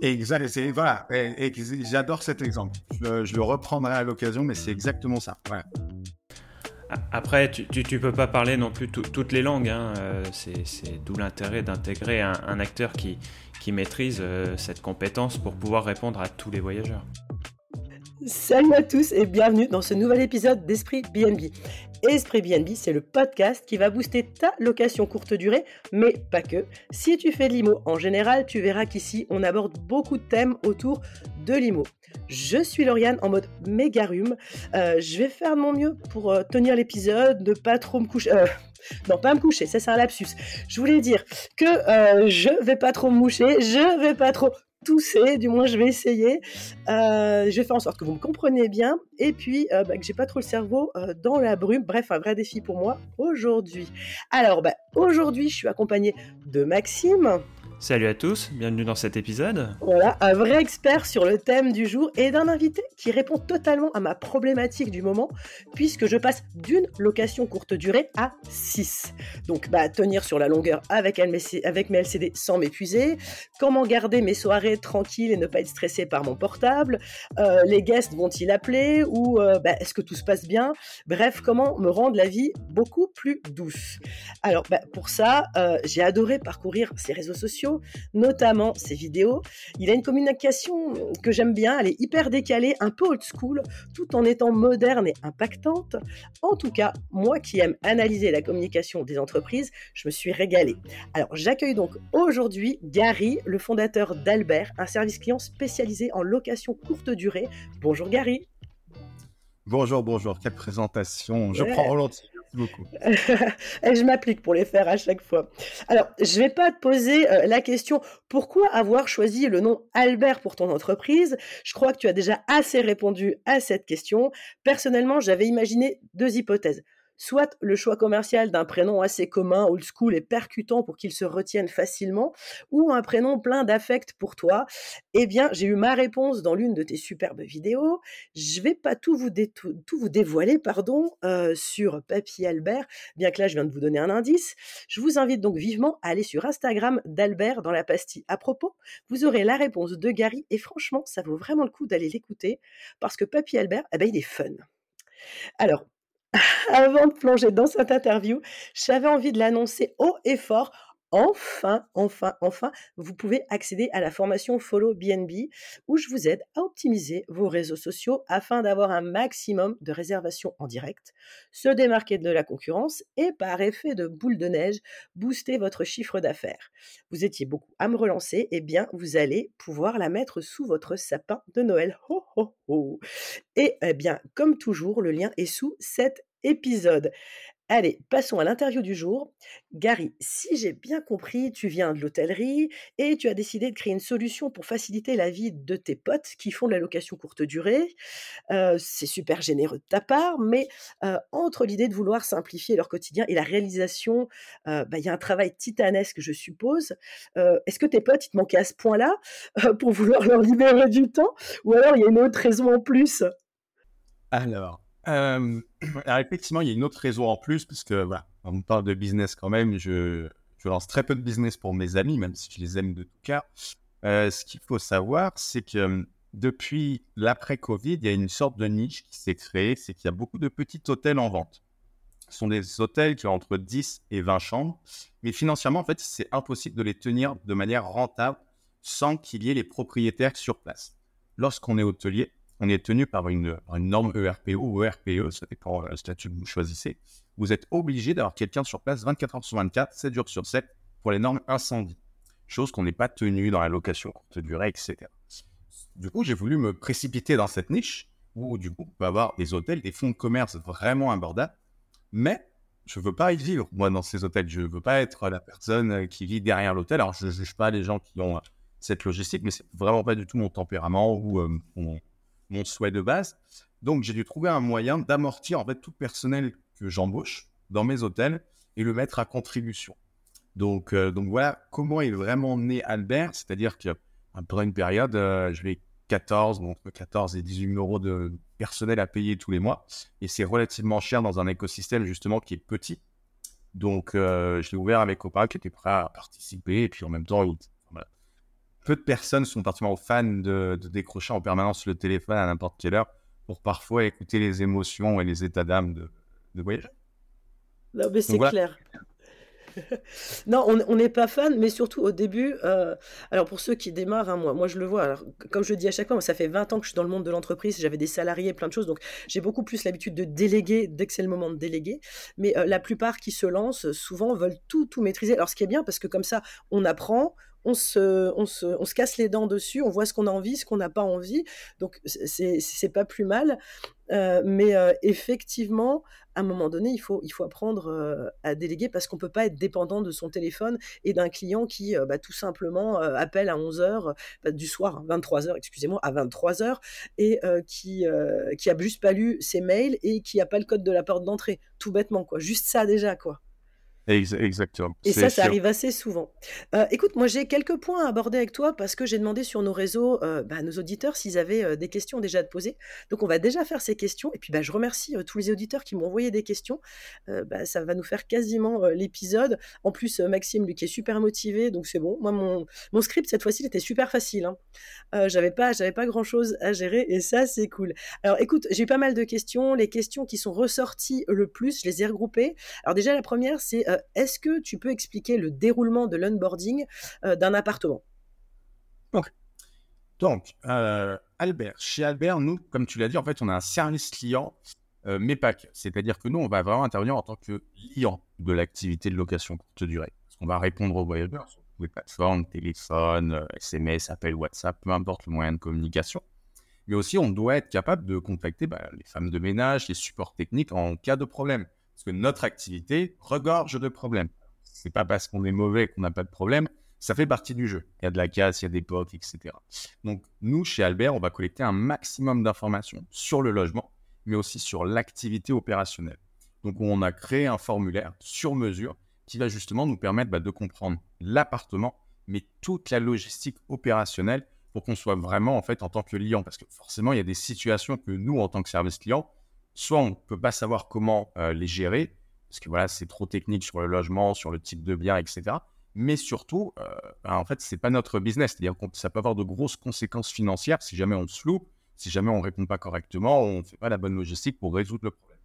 Exact, voilà, et, j'adore cet exemple. Je, le reprendrai à l'occasion, mais c'est exactement ça. Après, tu, tu, peux pas parler non plus toutes les langues. Hein. Euh, c'est d'où l'intérêt d'intégrer un, acteur qui, qui maîtrise euh, cette compétence pour pouvoir répondre à tous les voyageurs. Salut à tous et bienvenue dans ce nouvel épisode d'Esprit BNB. Esprit BNB, c'est le podcast qui va booster ta location courte durée, mais pas que. Si tu fais de l'IMO en général, tu verras qu'ici on aborde beaucoup de thèmes autour de l'IMO. Je suis Lauriane en mode méga rhume. Euh, je vais faire de mon mieux pour euh, tenir l'épisode, ne pas trop me coucher. Euh, non, pas me coucher, ça c'est un lapsus. Je voulais dire que je vais pas trop me moucher, je vais pas trop tousser, du moins je vais essayer. Euh, je vais faire en sorte que vous me compreniez bien et puis euh, bah, que j'ai pas trop le cerveau euh, dans la brume. Bref, un vrai défi pour moi aujourd'hui. Alors, bah, aujourd'hui, je suis accompagnée de Maxime. Salut à tous, bienvenue dans cet épisode. Voilà, un vrai expert sur le thème du jour et d'un invité qui répond totalement à ma problématique du moment, puisque je passe d'une location courte durée à 6. Donc, bah, tenir sur la longueur avec, avec mes LCD sans m'épuiser, comment garder mes soirées tranquilles et ne pas être stressé par mon portable, euh, les guests vont-ils appeler ou euh, bah, est-ce que tout se passe bien? Bref, comment me rendre la vie beaucoup plus douce. Alors, bah, pour ça, euh, j'ai adoré parcourir ces réseaux sociaux notamment ses vidéos. Il a une communication que j'aime bien, elle est hyper décalée, un peu old school, tout en étant moderne et impactante. En tout cas, moi qui aime analyser la communication des entreprises, je me suis régalée. Alors j'accueille donc aujourd'hui Gary, le fondateur d'Albert, un service client spécialisé en location courte durée. Bonjour Gary. Bonjour, bonjour, quelle présentation. Je prends volontiers beaucoup. Et je m'applique pour les faire à chaque fois. Alors, je vais pas te poser euh, la question pourquoi avoir choisi le nom Albert pour ton entreprise? Je crois que tu as déjà assez répondu à cette question. Personnellement, j'avais imaginé deux hypothèses soit le choix commercial d'un prénom assez commun, old school et percutant pour qu'il se retienne facilement, ou un prénom plein d'affect pour toi, eh bien, j'ai eu ma réponse dans l'une de tes superbes vidéos. Je vais pas tout vous, tout vous dévoiler, pardon, euh, sur Papy Albert, bien que là, je viens de vous donner un indice. Je vous invite donc vivement à aller sur Instagram d'Albert dans la pastille à propos. Vous aurez la réponse de Gary et franchement, ça vaut vraiment le coup d'aller l'écouter parce que Papy Albert, eh ben, il est fun. Alors, avant de plonger dans cette interview, j'avais envie de l'annoncer haut et fort. Enfin, enfin, enfin, vous pouvez accéder à la formation Follow BNB où je vous aide à optimiser vos réseaux sociaux afin d'avoir un maximum de réservations en direct, se démarquer de la concurrence et par effet de boule de neige, booster votre chiffre d'affaires. Vous étiez beaucoup à me relancer, eh bien, vous allez pouvoir la mettre sous votre sapin de Noël. Ho, ho. Et eh bien, comme toujours, le lien est sous cette épisode. Allez, passons à l'interview du jour. Gary, si j'ai bien compris, tu viens de l'hôtellerie et tu as décidé de créer une solution pour faciliter la vie de tes potes qui font de la location courte durée. Euh, c'est super généreux de ta part, mais euh, entre l'idée de vouloir simplifier leur quotidien et la réalisation, euh, bah, il y a un travail titanesque, je suppose. Est-ce que tes potes, ils te manquaient à ce point-là pour vouloir leur libérer du temps Ou alors il y a une autre raison en plus? Alors, alors effectivement, il y a une autre raison en plus, parce que voilà, on parle de business quand même. Je, lance très peu de business pour mes amis, même si je les aime de tout cœur. Euh, ce qu'il faut savoir, c'est que depuis l'après-Covid, il y a une sorte de niche qui s'est créée, c'est qu'il y a beaucoup de petits hôtels en vente. Ce sont des hôtels qui ont entre 10 et 20 chambres, mais financièrement, en fait, c'est impossible de les tenir de manière rentable sans qu'il y ait les propriétaires sur place. Lorsqu'on est hôtelier, on est tenu par une, norme ERPO ou ERPE, ça dépend le statut que vous choisissez. Vous êtes obligé d'avoir quelqu'un sur place 24 heures sur 24, 7 jours sur 7 pour les normes incendie. Chose qu'on n'est pas tenu dans la location courte durée, etc. Du coup, j'ai voulu me précipiter dans cette niche où, du coup, on peut avoir des hôtels, des fonds de commerce vraiment abordables. Mais je ne veux pas y vivre, moi, dans ces hôtels. Je ne veux pas être la personne qui vit derrière l'hôtel. Alors, je ne juge pas les gens qui ont cette logistique, mais c'est vraiment pas du tout mon tempérament ou euh, mon, mon souhait de base. Donc, j'ai dû trouver un moyen d'amortir en fait tout le personnel que j'embauche dans mes hôtels et le mettre à contribution. Donc, euh, donc voilà comment est vraiment né Albert, c'est-à-dire qu'après une période, euh, je vais 14, entre 14 et 18 000 euros de personnel à payer tous les mois. Et c'est relativement cher dans un écosystème justement qui est petit. Donc, euh, je l'ai ouvert à mes qui étaient prêts à participer. Et puis en même temps, peu de personnes sont particulièrement fans de, décrocher en permanence le téléphone à n'importe quelle heure pour parfois écouter les émotions et les états d'âme de, de. Non, mais c'est clair. non, on n'est pas fan, mais surtout au début, euh, alors pour ceux qui démarrent, hein, moi, moi je le vois, alors, comme je le dis à chaque fois, ça fait 20 ans que je suis dans le monde de l'entreprise, j'avais des salariés, plein de choses, donc j'ai beaucoup plus l'habitude de déléguer dès que c'est le moment de déléguer, mais euh, la plupart qui se lancent, souvent veulent tout, tout maîtriser. Alors ce qui est bien, parce que comme ça, on apprend, on se, casse les dents dessus, on voit ce qu'on a envie, ce qu'on n'a pas envie. Donc, c'est pas plus mal. Euh, mais euh, effectivement, à un moment donné, il faut, il faut apprendre euh, à déléguer parce qu'on ne peut pas être dépendant de son téléphone et d'un client qui, bah, tout simplement, appelle à 11h bah, du soir, 23h, hein, excusez-moi, à 23h, et qui, qui a juste pas lu ses mails et qui n'a pas le code de la porte d'entrée. Tout bêtement, quoi. Juste ça déjà, quoi. Exactement. Et ça, ça arrive assez souvent. Euh, écoute, moi j'ai quelques points à aborder avec toi parce que j'ai demandé sur nos réseaux euh, bah, nos auditeurs s'ils avaient euh, des questions déjà à te poser. Donc on va déjà faire ces questions. Et puis bah, je remercie tous les auditeurs qui m'ont envoyé des questions. Bah, ça va nous faire quasiment l'épisode. En plus, Maxime, lui, qui est super motivé, donc c'est bon. Moi, mon, mon script cette fois-ci, il était super facile. Hein. j'avais pas, j'avais pas grand-chose à gérer et ça, c'est cool. Alors écoute, j'ai eu pas mal de questions. Les questions qui sont ressorties le plus, je les ai regroupées. Alors déjà, la première, c'est est-ce que tu peux expliquer le déroulement de l'onboarding euh, d'un appartement? Donc, euh, Albert, chez Albert, nous, comme tu l'as dit, en fait, on a un service client, euh, mais pas que. C'est-à-dire que nous, on va vraiment intervenir en tant que client de l'activité de location courte durée. Parce qu'on va répondre aux voyageurs sur les plateformes, téléphone, SMS, appel, WhatsApp, peu importe le moyen de communication. Mais aussi, on doit être capable de contacter bah, les femmes de ménage, les supports techniques en cas de problème. Parce que notre activité regorge de problèmes. C'est pas parce qu'on est mauvais qu'on n'a pas de problème. Ça fait partie du jeu. Il y a de la casse, il y a des potes, etc. Donc, nous, chez Albert, on va collecter un maximum d'informations sur le logement, mais aussi sur l'activité opérationnelle. Donc, on a créé un formulaire sur mesure qui va justement nous permettre bah, de comprendre l'appartement, mais toute la logistique opérationnelle pour qu'on soit vraiment, en fait, en tant que client. Parce que forcément, il y a des situations que nous, en tant que service client, soit on ne peut pas savoir comment euh, les gérer, parce que voilà, c'est trop technique sur le logement, sur le type de bien, etc. Mais surtout, euh, ben, en fait, ce n'est pas notre business. C'est-à-dire que ça peut avoir de grosses conséquences financières si jamais on se loupe, si jamais on ne répond pas correctement, on ne fait pas la bonne logistique pour résoudre le problème.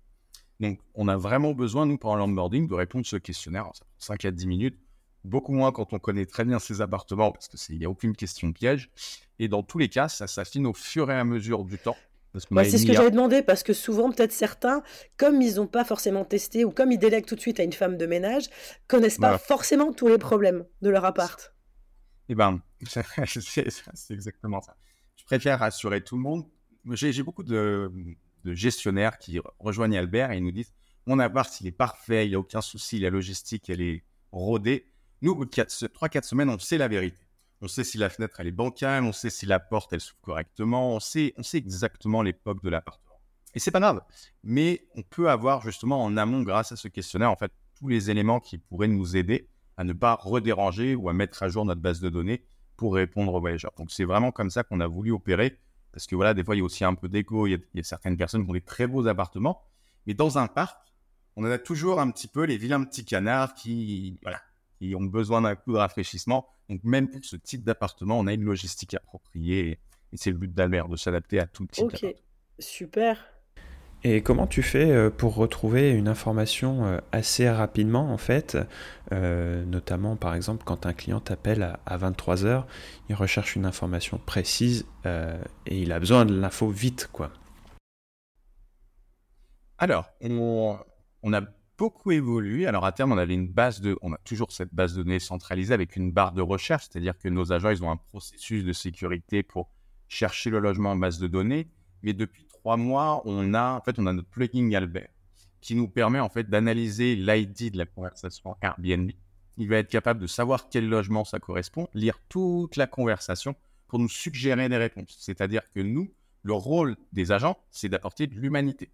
Donc, on a vraiment besoin, nous, pendant l'onboarding, de répondre à ce questionnaire. ça prend 5 à 10 minutes. Beaucoup moins quand on connaît très bien ses appartements, parce qu'il n'y a aucune question piège. Et dans tous les cas, ça s'affine au fur et à mesure du temps. C'est ce que j'avais demandé parce que souvent, peut-être certains, comme ils n'ont pas forcément testé ou comme ils délèguent tout de suite à une femme de ménage, connaissent pas forcément tous les problèmes de leur appart. Eh ben, c'est exactement ça. Je préfère rassurer tout le monde. J'ai beaucoup de, gestionnaires qui rejoignent Albert et ils nous disent Mon appart, il est parfait, il n'y a aucun souci, la logistique, elle est rodée. Nous, au bout de 3-4 semaines, on sait la vérité. On sait si la fenêtre elle est bancale, on sait si la porte elle s'ouvre correctement, on sait, on sait exactement l'époque de l'appartement. Et c'est pas grave, mais on peut avoir justement en amont, grâce à ce questionnaire, en fait, tous les éléments qui pourraient nous aider à ne pas redéranger ou à mettre à jour notre base de données pour répondre aux voyageurs. Donc c'est vraiment comme ça qu'on a voulu opérer, parce que voilà, des fois il y a aussi un peu d'écho, il, y a certaines personnes qui ont des très beaux appartements, mais dans un parc, on a toujours un petit peu les vilains petits canards qui, voilà, qui ont besoin d'un coup de rafraîchissement. Donc, même pour ce type d'appartement, on a une logistique appropriée. Et c'est le but d'Albert, de s'adapter à tout type Ok, super. Et comment tu fais euh, pour retrouver une information euh, assez rapidement, en fait euh, Notamment, par exemple, quand un client t'appelle à 23h, il recherche une information précise et il a besoin de l'info vite, quoi. Alors, on, on a beaucoup évolué. Alors à terme, on avait une base de, on a toujours cette base de données centralisée avec une barre de recherche, c'est-à-dire que nos agents, ils ont un processus de sécurité pour chercher le logement en base de données. Mais depuis trois mois, on a, en fait, on a notre plugin Albert qui nous permet en fait d'analyser l'ID de la conversation Airbnb. Il va être capable de savoir quel logement ça correspond, lire toute la conversation pour nous suggérer des réponses. C'est-à-dire que nous, le rôle des agents, c'est d'apporter de l'humanité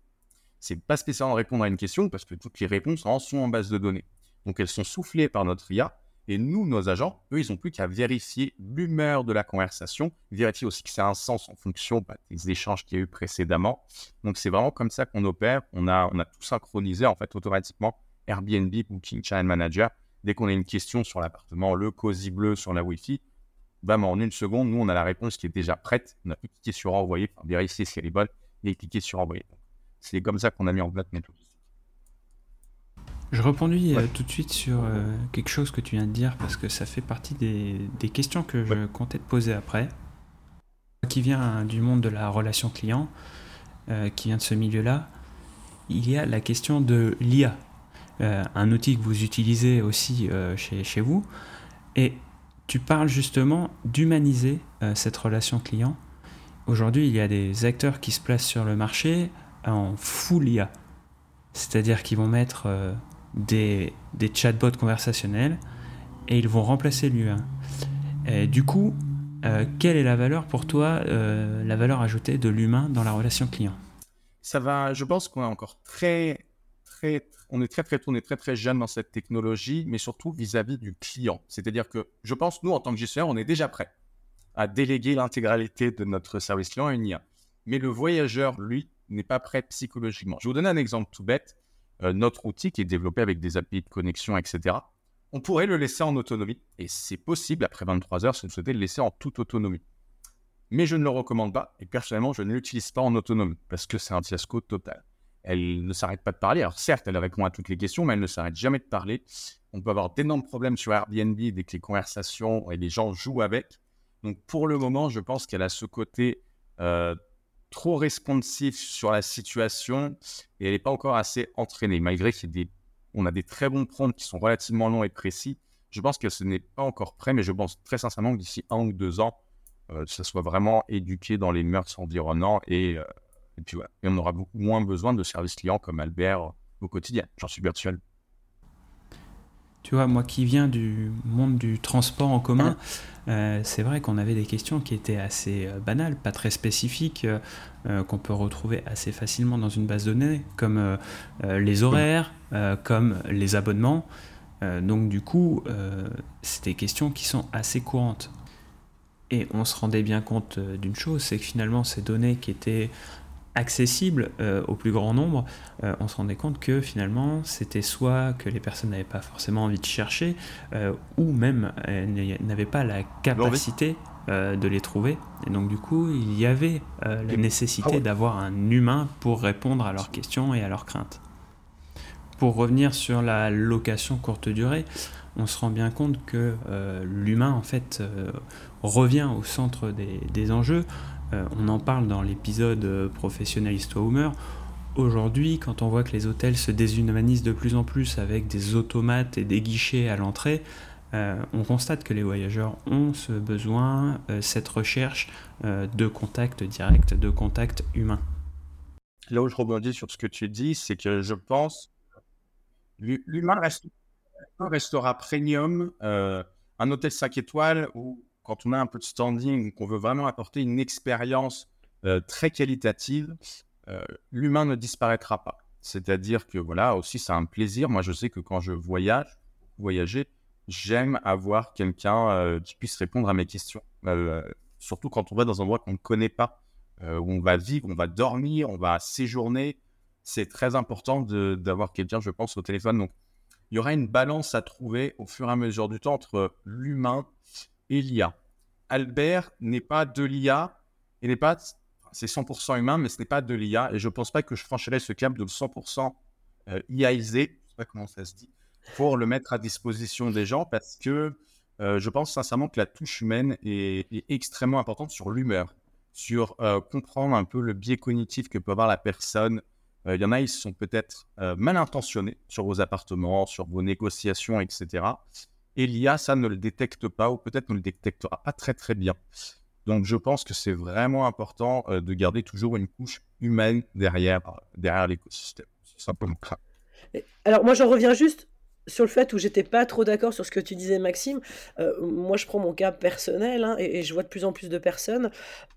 c'est pas spécialement répondre à une question parce que toutes les réponses en sont en base de données. Donc elles sont soufflées par notre IA et nous, nos agents, eux, ils n'ont plus qu'à vérifier l'humeur de la conversation, vérifier aussi que ça a un sens en fonction bah, des échanges qu'il y a eu précédemment. Donc c'est vraiment comme ça qu'on opère. On a, on a tout synchronisé en fait automatiquement Airbnb, Booking Channel Manager. Dès qu'on a une question sur l'appartement, le cosy bleu sur la Wi-Fi, vraiment en une seconde, nous, on a la réponse qui est déjà prête. On a pu cliquer sur envoyer, vérifier si elle est bonne et cliquer sur envoyer. C'est comme ça qu'on a mis en place méthode. Je rebondis euh, tout de suite sur euh, quelque chose que tu viens de dire parce que ça fait partie des, questions que je comptais te poser après. Qui vient du monde de la relation client, euh, qui vient de ce milieu-là, il y a la question de l'IA, un outil que vous utilisez aussi chez, chez, vous. Et tu parles justement d'humaniser cette relation client. Aujourd'hui, il y a des acteurs qui se placent sur le marché en full IA. C'est-à-dire qu'ils vont mettre des, des chatbots conversationnels et ils vont remplacer l'humain. Du coup, euh, quelle est la valeur pour toi, euh, la valeur ajoutée de l'humain dans la relation client? Ça va, je pense qu'on est encore très, très, on est très très est très très jeune dans cette technologie, mais surtout vis-à-vis du client. C'est-à-dire que je pense, nous, en tant que gestionnaire, on est déjà prêt à déléguer l'intégralité de notre service client à une IA. Mais le voyageur, lui, n'est pas prêt psychologiquement. Je vous donner un exemple tout bête. Euh, notre outil qui est développé avec des API de connexion, etc., on pourrait le laisser en autonomie. Et c'est possible, après 23 heures, si vous souhaitez le laisser en toute autonomie. Mais je ne le recommande pas, et personnellement, je ne l'utilise pas en autonomie, parce que c'est un fiasco total. Elle ne s'arrête pas de parler. Alors certes, elle répond à toutes les questions, mais elle ne s'arrête jamais de parler. On peut avoir d'énormes problèmes sur Airbnb dès que les conversations et les gens jouent avec. Donc pour le moment, je pense qu'elle a ce côté euh, trop responsif sur la situation et elle n'est pas encore assez entraînée, malgré qu'on a des très bons prompts qui sont relativement longs et précis. Je pense que ce n'est pas encore prêt, mais je pense très sincèrement que d'ici un ou deux ans, euh, ça soit vraiment éduqué dans les mœurs environnantes et, euh, puis et on aura beaucoup moins besoin de services clients comme Albert au quotidien. J'en suis virtuel. Tu vois, moi qui viens du monde du transport en commun, euh, c'est vrai qu'on avait des questions qui étaient assez euh, banales, pas très spécifiques, euh, qu'on peut retrouver assez facilement dans une base de données, comme les horaires, comme les abonnements. donc du coup, c'est des questions qui sont assez courantes. Et on se rendait bien compte d'une chose, c'est que finalement ces données qui étaient accessible euh, au plus grand nombre, euh, on se rendait compte que finalement c'était soit que les personnes n'avaient pas forcément envie de chercher, euh, ou même n'avaient pas la capacité de les trouver. Et donc du coup, il y avait la nécessité ah d'avoir un humain pour répondre à leurs questions et à leurs craintes. Pour revenir sur la location courte durée, on se rend bien compte que l'humain en fait revient au centre des, des enjeux. Euh, on en parle dans l'épisode euh, Professionnaliste Homer. Aujourd'hui, quand on voit que les hôtels se déshumanisent de plus en plus avec des automates et des guichets à l'entrée, euh, on constate que les voyageurs ont ce besoin, cette recherche de contact direct, de contact humain. Là où je rebondis sur ce que tu dis, c'est que je pense l'humain restera premium. un hôtel 5 étoiles quand on a un peu de standing, qu'on veut vraiment apporter une expérience euh, très qualitative, euh, l'humain ne disparaîtra pas. C'est-à-dire que voilà, aussi, c'est un plaisir. Moi, je sais que quand je voyage, voyager, j'aime avoir quelqu'un euh, qui puisse répondre à mes questions. surtout quand on va dans un endroit qu'on ne connaît pas, où on va vivre, on va dormir, on va séjourner. C'est très important d'avoir quelqu'un, je pense, au téléphone. Donc, il y aura une balance à trouver au fur et à mesure du temps entre l'humain et l'IA. Albert n'est pas de l'IA, il n'est pas, c'est 100% humain, mais ce n'est pas de l'IA, et je ne pense pas que je franchirais ce cap de 100% euh, IAisé, je sais pas comment ça se dit, pour le mettre à disposition des gens, parce que euh, je pense sincèrement que la touche humaine est, extrêmement importante sur l'humeur, sur euh, comprendre un peu le biais cognitif que peut avoir la personne. Il y en a, ils sont peut-être mal intentionnés sur vos appartements, sur vos négociations, etc et l'IA, ça ne le détecte pas ou peut-être ne le détectera pas très très bien. Donc je pense que c'est vraiment important euh, de garder toujours une couche humaine derrière, derrière l'écosystème. C'est simplement ça. Alors moi j'en reviens juste sur le fait où j'étais pas trop d'accord sur ce que tu disais, Maxime, euh, moi je prends mon cas personnel hein, et, je vois de plus en plus de personnes.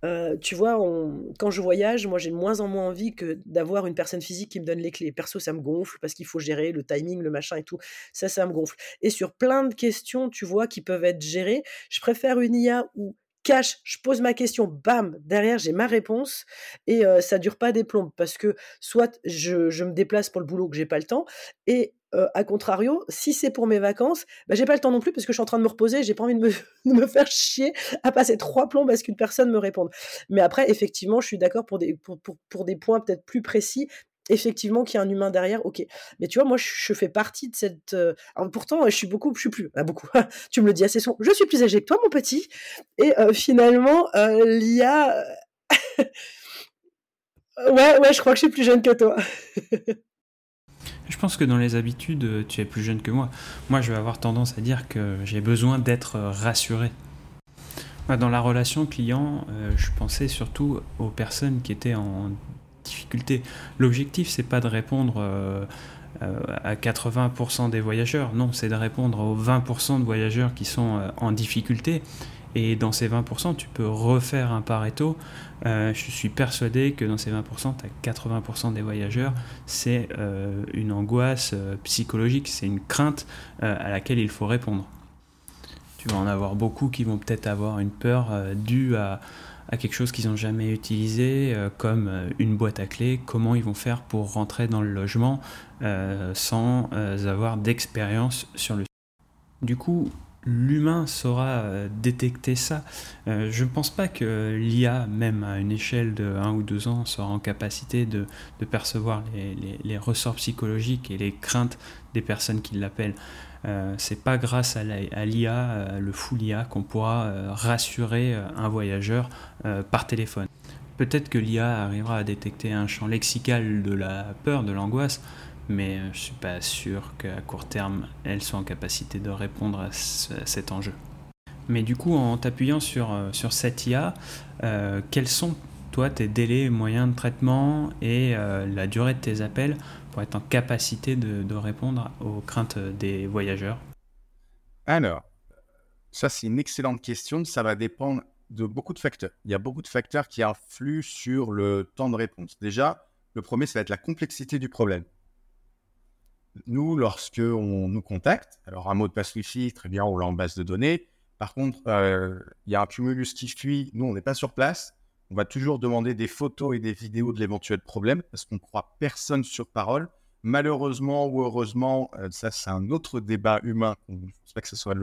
Euh, tu vois, quand je voyage, moi j'ai de moins en moins envie que d'avoir une personne physique qui me donne les clés. Perso, ça me gonfle parce qu'il faut gérer le timing, le machin et tout. Ça, ça me gonfle. Et sur plein de questions, tu vois, qui peuvent être gérées, je préfère une IA où cache, je pose ma question, bam, derrière j'ai ma réponse et euh, ça dure pas des plombes parce que soit je, je, me déplace pour le boulot que j'ai pas le temps et Euh, a contrario, si c'est pour mes vacances, bah, j'ai pas le temps non plus parce que je suis en train de me reposer, j'ai pas envie de me, faire chier à passer trois plombs parce qu'une personne me réponde. Mais après, effectivement, je suis d'accord pour des, points peut-être plus précis effectivement qu'il y a un humain derrière, ok. Mais tu vois, moi, je, fais partie de cette. Euh, pourtant, je suis beaucoup, je suis plus, ah, beaucoup. tu me le dis assez souvent. Je suis plus âgé que toi, mon petit. Et euh, finalement, euh, l'IA. ouais, ouais, je crois que je suis plus jeune que toi. Je pense que dans les habitudes, tu es plus jeune que moi. Moi, je vais avoir tendance à dire que j'ai besoin d'être rassuré. Dans la relation client, je pensais surtout aux personnes qui étaient en difficulté. L'objectif, c'est pas de répondre euh, euh, à 80% des voyageurs, non, c'est de répondre aux 20% de voyageurs qui sont euh, en difficulté. Et dans ces 20%, tu peux refaire un Pareto. je suis persuadé que dans ces 20%, tu as 80% des voyageurs. C'est une angoisse psychologique, c'est une crainte à laquelle il faut répondre. Tu vas en avoir beaucoup qui vont peut-être avoir une peur due à, à quelque chose qu'ils n'ont jamais utilisé, euh, comme euh, une boîte à clés, comment ils vont faire pour rentrer dans le logement euh, sans avoir d'expérience sur le Du coup, l'humain saura détecter ça. je ne pense pas que l'IA, même à une échelle de 1 ou 2 ans, sera en capacité de, percevoir les, ressorts psychologiques et les craintes des personnes qui l'appellent. Euh, c'est pas grâce à l'IA, euh, le full IA, qu'on pourra euh, rassurer un voyageur par téléphone. Peut-être que l'IA arrivera à détecter un champ lexical de la peur, de l'angoisse, mais je suis pas sûr qu'à court terme, elle soit en capacité de répondre à, cet enjeu. Mais du coup, en t'appuyant sur, sur cette IA, quels sont, toi, tes délais moyens de traitement et la durée de tes appels pour être en capacité de, répondre aux craintes des voyageurs? Alors, ça c'est une excellente question. Ça va dépendre de beaucoup de facteurs. Il y a beaucoup de facteurs qui influent sur le temps de réponse. Déjà, le premier, ça va être la complexité du problème. Nous, lorsque on nous contacte, alors un mot de passe Wi-Fi, très bien, on l'a en base de données. Par contre, euh, il y a un cumulus qui fuit. Nous, on n'est pas sur place on va toujours demander des photos et des vidéos de l'éventuel problème parce qu'on ne croit personne sur parole. Malheureusement ou heureusement, euh, ça c'est un autre débat humain. Je ne pense pas que ce soit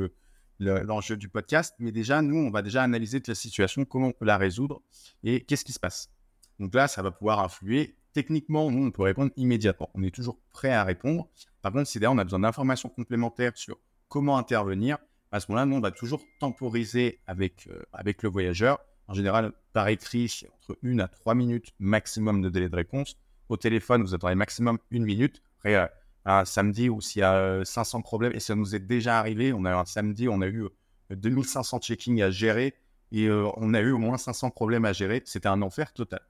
l'enjeu du podcast, mais déjà, nous, on va déjà analyser toute la situation, comment on peut la résoudre et qu'est-ce qui se passe. Donc là, ça va pouvoir influer. Techniquement, nous, on peut répondre immédiatement. On est toujours prêt à répondre. Par contre, si derrière, on a besoin d'informations complémentaires sur comment intervenir, à ce moment-là, nous, on va toujours temporiser avec, euh, le voyageur en général, par écrit, entre une à trois minutes maximum de délai de réponse. Au téléphone, vous attendez maximum une minute. Après, euh, un samedi où s'il y a 500 euh, problèmes, et ça nous est déjà arrivé, on a eu un samedi, on a eu 2500 euh, checkings à gérer et on a eu au moins 500 problèmes à gérer. C'était un enfer total.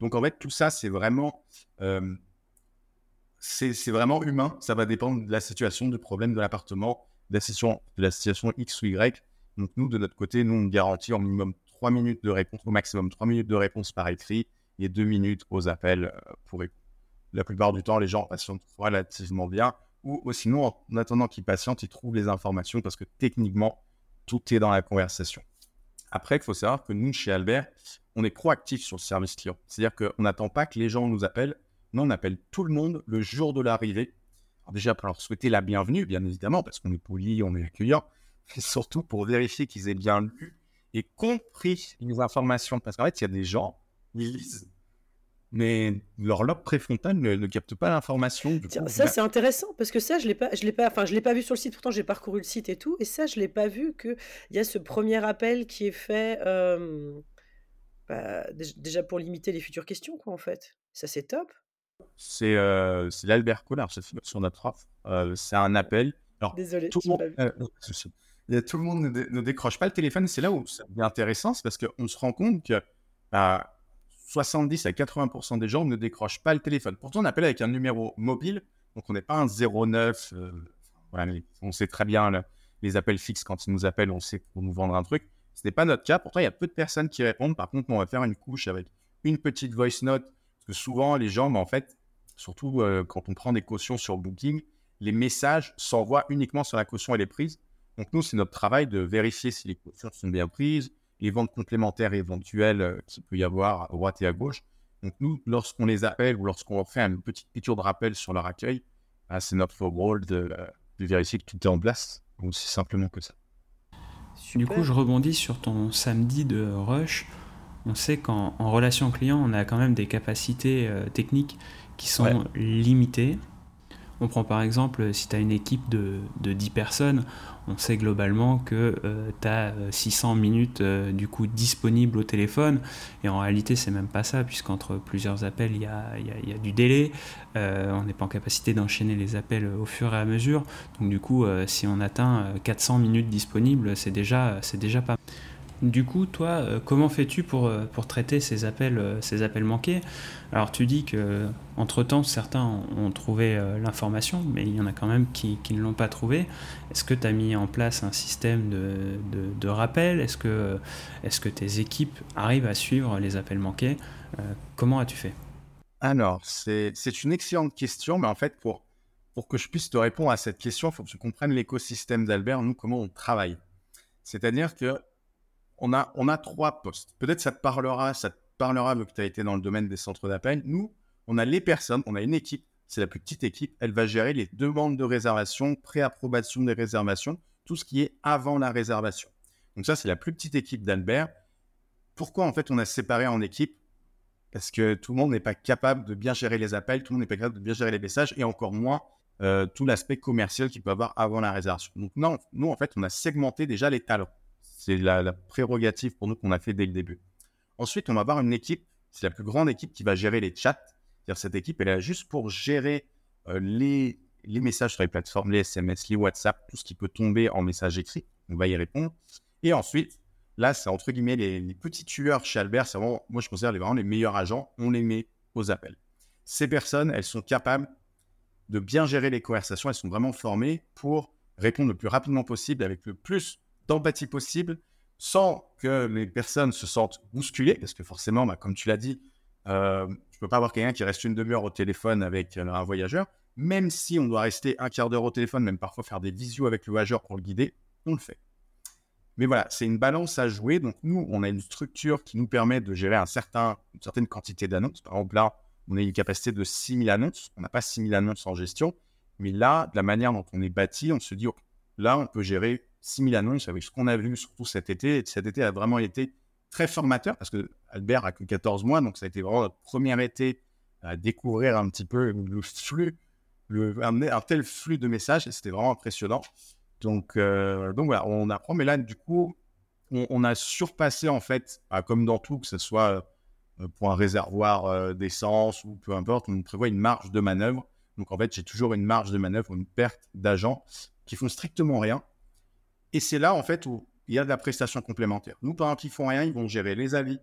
Donc en fait, tout ça, c'est vraiment, c'est vraiment humain. Ça va dépendre de la situation, du problème de l'appartement, de la situation, de la situation X ou Y. Donc nous, de notre côté, nous, on garantit au minimum 3 minutes de réponse, au maximum 3 minutes de réponse par écrit et 2 minutes aux appels euh, pour. La plupart du temps, les gens patientent relativement bien ou, sinon, en attendant qu'ils patientent, ils trouvent les informations parce que techniquement, tout est dans la conversation. Après, il faut savoir que nous, chez Albert, on est proactif sur le service client. C'est-à-dire qu'on n'attend pas que les gens nous appellent. Non, on appelle tout le monde le jour de l'arrivée. déjà, pour leur souhaiter la bienvenue, bien évidemment, parce qu'on est poli, on est accueillant, et surtout pour vérifier qu'ils aient bien lu et compris les informations. Parce qu'en fait, il y a des gens, ils lisent, mais leur lobe préfrontal ne, ne capte pas l'information. Ça, c'est intéressant parce que ça, je l'ai pas, je l'ai pas, enfin, je l'ai pas vu sur le site. Pourtant, j'ai parcouru le site et tout, et ça, je l'ai pas vu que il y a ce premier appel qui est fait. Euh, bah, déjà pour limiter les futures questions, quoi, en fait. Ça, c'est top. C'est euh, l'Albert Collard, sur notre offre. Euh, c'est un appel. Alors, Désolé, tout le monde, euh, tout le monde ne, décroche pas le téléphone. C'est là où c'est intéressant, c'est parce qu'on se rend compte que 70 bah, à 80% des gens ne décrochent pas le téléphone. Pourtant, on appelle avec un numéro mobile, donc on n'est pas un 09. Euh, on sait très bien les appels fixes quand ils nous appellent, on sait pour nous vendre un truc. Ce n'est pas notre cas. Pourtant, il y a peu de personnes qui répondent. Par contre, on va faire une couche avec une petite voice note. Parce que souvent, les gens, bah, en fait, surtout euh, quand on prend des cautions sur Booking, les messages s'envoient uniquement sur la caution et les prises. Donc nous, c'est notre travail de vérifier si les cautions sont bien prises, les ventes complémentaires éventuelles euh, qu'il peut y avoir à droite et à gauche. Donc nous, lorsqu'on les appelle ou lorsqu'on fait une petite piqûre de rappel sur leur accueil, ah, c'est notre rôle de, de, vérifier que tout est en place. Aussi simplement que ça. Du coup, je rebondis sur ton samedi de rush. On sait qu'en relation client, on a quand même des capacités techniques qui sont limitées. On prend par exemple, si tu as une équipe de, de, 10 personnes, on sait globalement que tu as 600 minutes euh, du coup disponibles au téléphone. Et en réalité, c'est même pas ça, puisqu'entre plusieurs appels, il y a, y a, du délai. Euh, on n'est pas en capacité d'enchaîner les appels au fur et à mesure. Donc du coup, euh, si on atteint 400 minutes disponibles, c'est déjà, déjà pas du coup, toi, euh, comment fais-tu pour, euh, pour traiter ces appels, euh, ces appels manqués? Alors, tu dis que entre temps certains ont trouvé l'information, mais il y en a quand même qui, qui ne l'ont pas trouvé. Est-ce que tu as mis en place un système de, de, rappel? Est-ce que, est que tes équipes arrivent à suivre les appels manqués? Comment as-tu fait? Alors, c'est une excellente question, mais en fait, pour, pour que je puisse te répondre à cette question, il faut que tu comprennes l'écosystème d'Albert, nous, comment on travaille. C'est-à-dire que on a, trois postes. Peut-être ça te parlera, ça te parlera vu que tu as été dans le domaine des centres d'appel. Nous, on a les personnes, on a une équipe, c'est la plus petite équipe, elle va gérer les demandes de réservation, pré-approbation des réservations, tout ce qui est avant la réservation. Donc ça, c'est la plus petite équipe d'Albert. Pourquoi en fait on a séparé en équipe? Parce que tout le monde n'est pas capable de bien gérer les appels, tout le monde n'est pas capable de bien gérer les messages et encore moins euh, tout l'aspect commercial qu'il peut avoir avant la réservation. Donc non, nous en fait on a segmenté déjà les talents. C'est la, prérogative pour nous qu'on a fait dès le début. Ensuite, on va avoir une équipe, c'est la plus grande équipe qui va gérer les chats. Cette équipe, elle est là juste pour gérer euh, les, les messages sur les plateformes, les SMS, les WhatsApp, tout ce qui peut tomber en message écrit. On va y répondre. Et ensuite, là, c'est entre guillemets les, petits tueurs chez Albert. C'est vraiment, moi, je considère les, vraiment les meilleurs agents. On les met aux appels. Ces personnes, elles sont capables de bien gérer les conversations. Elles sont vraiment formées pour répondre le plus rapidement possible avec le plus d'empathie possible sans que les personnes se sentent bousculées, parce que forcément, bah, comme tu l'as dit, euh, je ne peux pas avoir quelqu'un qui reste une demi-heure au téléphone avec euh, un voyageur, même si on doit rester un quart d'heure au téléphone, même parfois faire des visios avec le voyageur pour le guider, on le fait. Mais voilà, c'est une balance à jouer. Donc nous, on a une structure qui nous permet de gérer un certain, une certaine quantité d'annonces. Par exemple, là, on a une capacité de 6000 annonces. On n'a pas 6000 annonces en gestion. Mais là, de la manière dont on est bâti, on se dit, là, on peut gérer 6000 annonces avec ce qu'on a vu, surtout cet été. Et cet été a vraiment été très formateur parce que Albert a que 14 mois, donc ça a été vraiment notre premier été à découvrir un petit peu le flux, le, un, tel flux de messages c'était vraiment impressionnant. Donc, euh, donc voilà, on apprend, mais là, du coup, on, a surpassé en fait, bah, comme dans tout, que ce soit euh, pour un réservoir euh, d'essence ou peu importe, on prévoit une marge de manœuvre. Donc en fait, j'ai toujours une marge de manœuvre, une perte d'agents qui font strictement rien et c'est là, en fait, où il y a de la prestation complémentaire. Nous, par exemple, ils font rien, ils vont gérer les avis.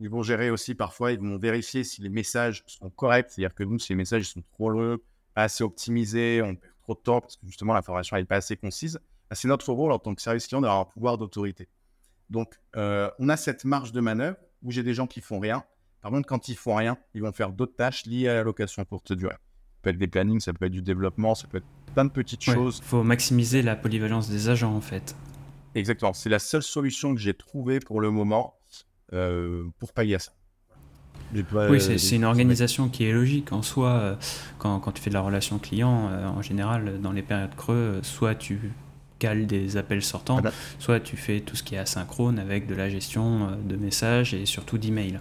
Ils vont gérer aussi, parfois, ils vont vérifier si les messages sont corrects. C'est-à-dire que nous, si les messages sont trop longs, pas assez optimisés, on perd trop de temps parce que justement, l'information n'est pas assez concise. Bah, c'est notre rôle en tant que service client d'avoir un pouvoir d'autorité. Donc, euh, on a cette marge de manœuvre où j'ai des gens qui font rien. Par contre, quand ils font rien, ils vont faire d'autres tâches liées à la location courte durée. Peut être des plannings, ça peut être du développement, ça peut être plein de petites choses. Il faut maximiser la polyvalence des agents en fait. Exactement, c'est la seule solution que j'ai trouvée pour le moment euh, pour pallier à ça. oui, c'est une organisation qui est logique en soi. Euh, quand, quand, tu fais de la relation client, euh, en général, dans les périodes creuses, soit tu cales des appels sortants, soit tu fais tout ce qui est asynchrone avec de la gestion de messages et surtout d'emails.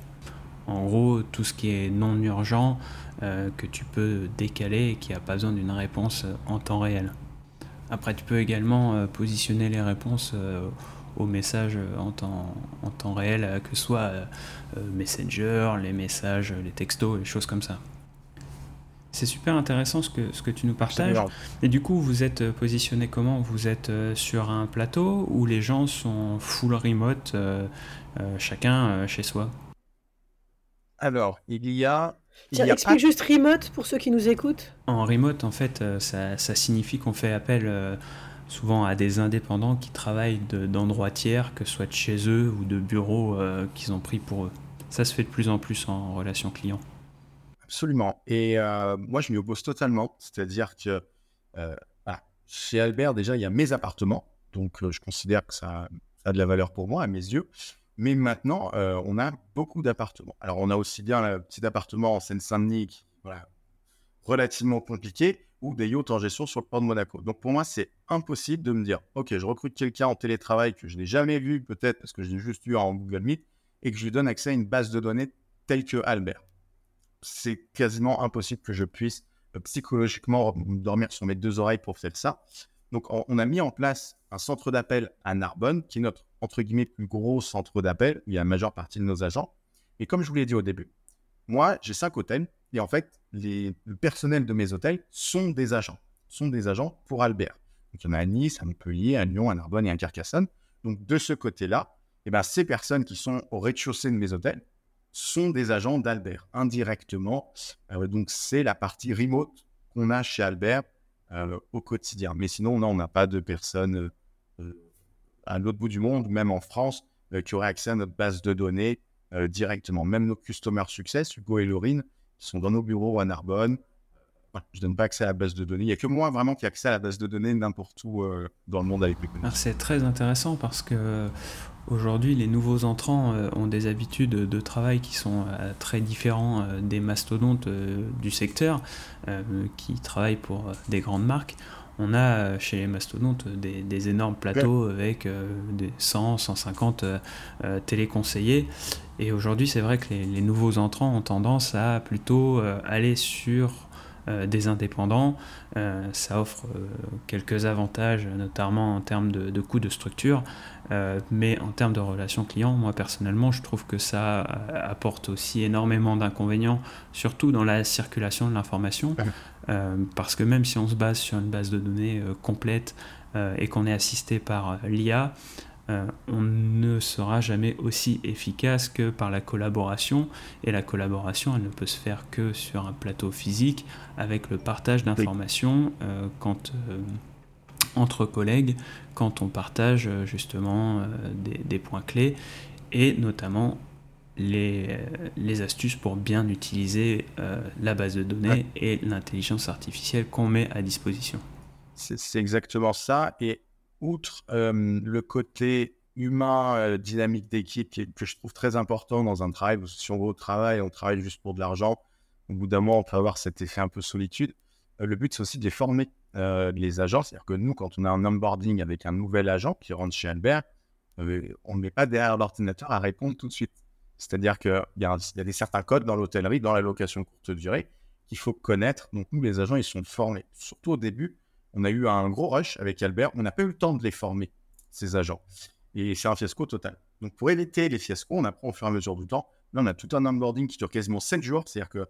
En gros, tout ce qui est non urgent, euh, que tu peux décaler et qui n'a pas besoin d'une réponse euh, en temps réel. Après, tu peux également euh, positionner les réponses aux messages en temps, en temps réel, que ce soit Messenger, les messages, les textos, les choses comme ça. C'est super intéressant ce que, ce que tu nous partages. Et du coup, vous êtes positionné comment? Vous êtes sur un plateau où les gens sont full remote, chacun chez soi? Alors, il y a Tiens, explique juste remote pour ceux qui nous écoutent. En remote, en fait, euh, ça, signifie qu'on fait appel euh, souvent à des indépendants qui travaillent d'endroits tiers, que ce soit de chez eux ou de bureaux euh, qu'ils ont pris pour eux. Ça se fait de plus en plus en relation client. Absolument. Et moi, je m'y oppose totalement. C'est-à-dire que chez Albert, déjà, il y a mes appartements. Donc, je considère que ça a de la valeur pour moi, à mes yeux. Mais maintenant, euh, on a beaucoup d'appartements. Alors, on a aussi bien un petit appartement en Seine-Saint-Denis relativement compliqués ou des yachts en gestion sur le port de Monaco. Donc pour moi, c'est impossible de me dire, OK, je recrute quelqu'un en télétravail que je n'ai jamais vu peut-être parce que je l'ai juste vu en Google Meet et que je lui donne accès à une base de données telle que Albert. C'est quasiment impossible que je puisse euh, psychologiquement dormir sur mes deux oreilles pour faire ça. Donc on a mis en place un centre d'appel à Narbonne, qui est notre, entre guillemets, plus gros centre d'appel. Il y a la majeure partie de nos agents. Et comme je vous l'ai dit au début, moi, j'ai cinq hôtels. Et en fait, les, le personnel de mes hôtels sont des agents. Sont des agents pour Albert. Donc, il y en a à Nice, à Montpellier, à Lyon, à Narbonne et à Carcassonne. Donc, de ce côté-là, eh ben, ces personnes qui sont au rez-de-chaussée de mes hôtels sont des agents d'Albert, indirectement. Euh, donc, c'est la partie remote qu'on a chez Albert euh, au quotidien. Mais sinon, non, on n'a pas de personnes euh, à l'autre bout du monde, même en France, qui auraient accès à notre base de données euh, directement. Même nos customers success, Hugo et Laurine, qui sont dans nos bureaux à Narbonne. je ne donne pas accès à la base de données. Il n'y a que moi vraiment qui ai accès à la base de données n'importe où euh, dans le monde avec les C'est très intéressant parce que aujourd'hui, les nouveaux entrants euh, ont des habitudes de travail qui sont très différents des mastodontes du secteur qui travaillent pour des grandes marques on a euh, chez les mastodontes des, énormes plateaux avec euh, des 100, 150 euh, téléconseillers. Et aujourd'hui, c'est vrai que les, nouveaux entrants ont tendance à plutôt aller sur des indépendants. ça offre quelques avantages, notamment en termes de, de coûts de structure. mais en termes de relations clients, moi personnellement, je trouve que ça apporte aussi énormément d'inconvénients, surtout dans la circulation de l'information. Euh, parce que même si on se base sur une base de données euh, complète euh, et qu'on est assisté par l'IA, on ne sera jamais aussi efficace que par la collaboration. Et la collaboration, elle ne peut se faire que sur un plateau physique, avec le partage d'informations entre collègues, quand on partage justement des, des, points clés, et notamment les, les astuces pour bien utiliser euh, la base de données et l'intelligence artificielle qu'on met à disposition. C'est exactement ça. Et outre euh, le côté humain, euh, dynamique d'équipe que je trouve très important dans un travail, parce que si on va au travail, on travaille juste pour de l'argent, au bout d'un mois, on peut avoir cet effet un peu solitude. le but, c'est aussi de les former, les agents. C'est-à-dire que nous, quand on a un onboarding avec un nouvel agent qui rentre chez Albert, on ne met pas derrière l'ordinateur à répondre tout de suite c'est-à-dire qu'il y, a des certains codes dans l'hôtellerie, dans la location courte durée, qu'il faut connaître. Donc, nous, les agents, ils sont formés. Surtout au début, on a eu un gros rush avec Albert. On n'a pas eu le temps de les former, ces agents. Et c'est un fiasco total. Donc, pour éviter les fiascos, on apprend au fur et à mesure du temps. Là, on a tout un onboarding qui dure quasiment 7 jours. C'est-à-dire que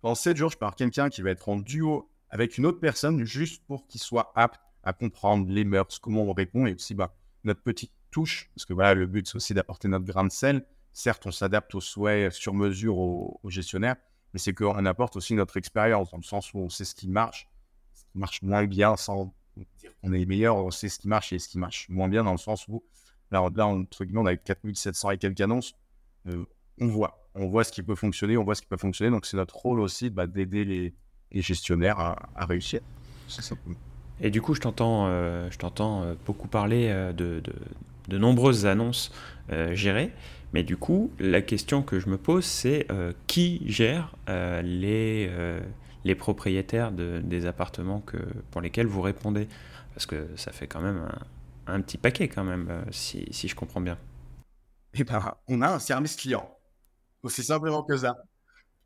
pendant 7 jours, je pars quelqu'un qui va être en duo avec une autre personne juste pour qu'il soit apte à comprendre les mœurs, comment on répond et aussi bah, notre petite touche. Parce que voilà, le but, c'est aussi d'apporter notre grain de sel certes, on s'adapte aux souhaits sur mesure au, gestionnaire, mais c'est qu'on apporte aussi notre expérience, dans le sens où on sait ce qui marche, ce qui marche moins bien, sans dire qu'on est meilleur, on sait ce qui marche et ce qui marche moins bien, dans le sens où, là, entre guillemets, on a 4700 et quelques annonces, euh, on voit, on voit ce qui peut fonctionner, on voit ce qui peut fonctionner, donc c'est notre rôle aussi bah, d'aider les, gestionnaires à, réussir. Et du coup, je t'entends, euh, euh, beaucoup parler de, de, nombreuses annonces gérées. Mais du coup, la question que je me pose, c'est euh, qui gère euh, les, euh, les propriétaires de, des appartements que, pour lesquels vous répondez? Parce que ça fait quand même un, petit paquet, quand même, si, si, je comprends bien. Eh ben, on a un service client. Aussi simplement que ça.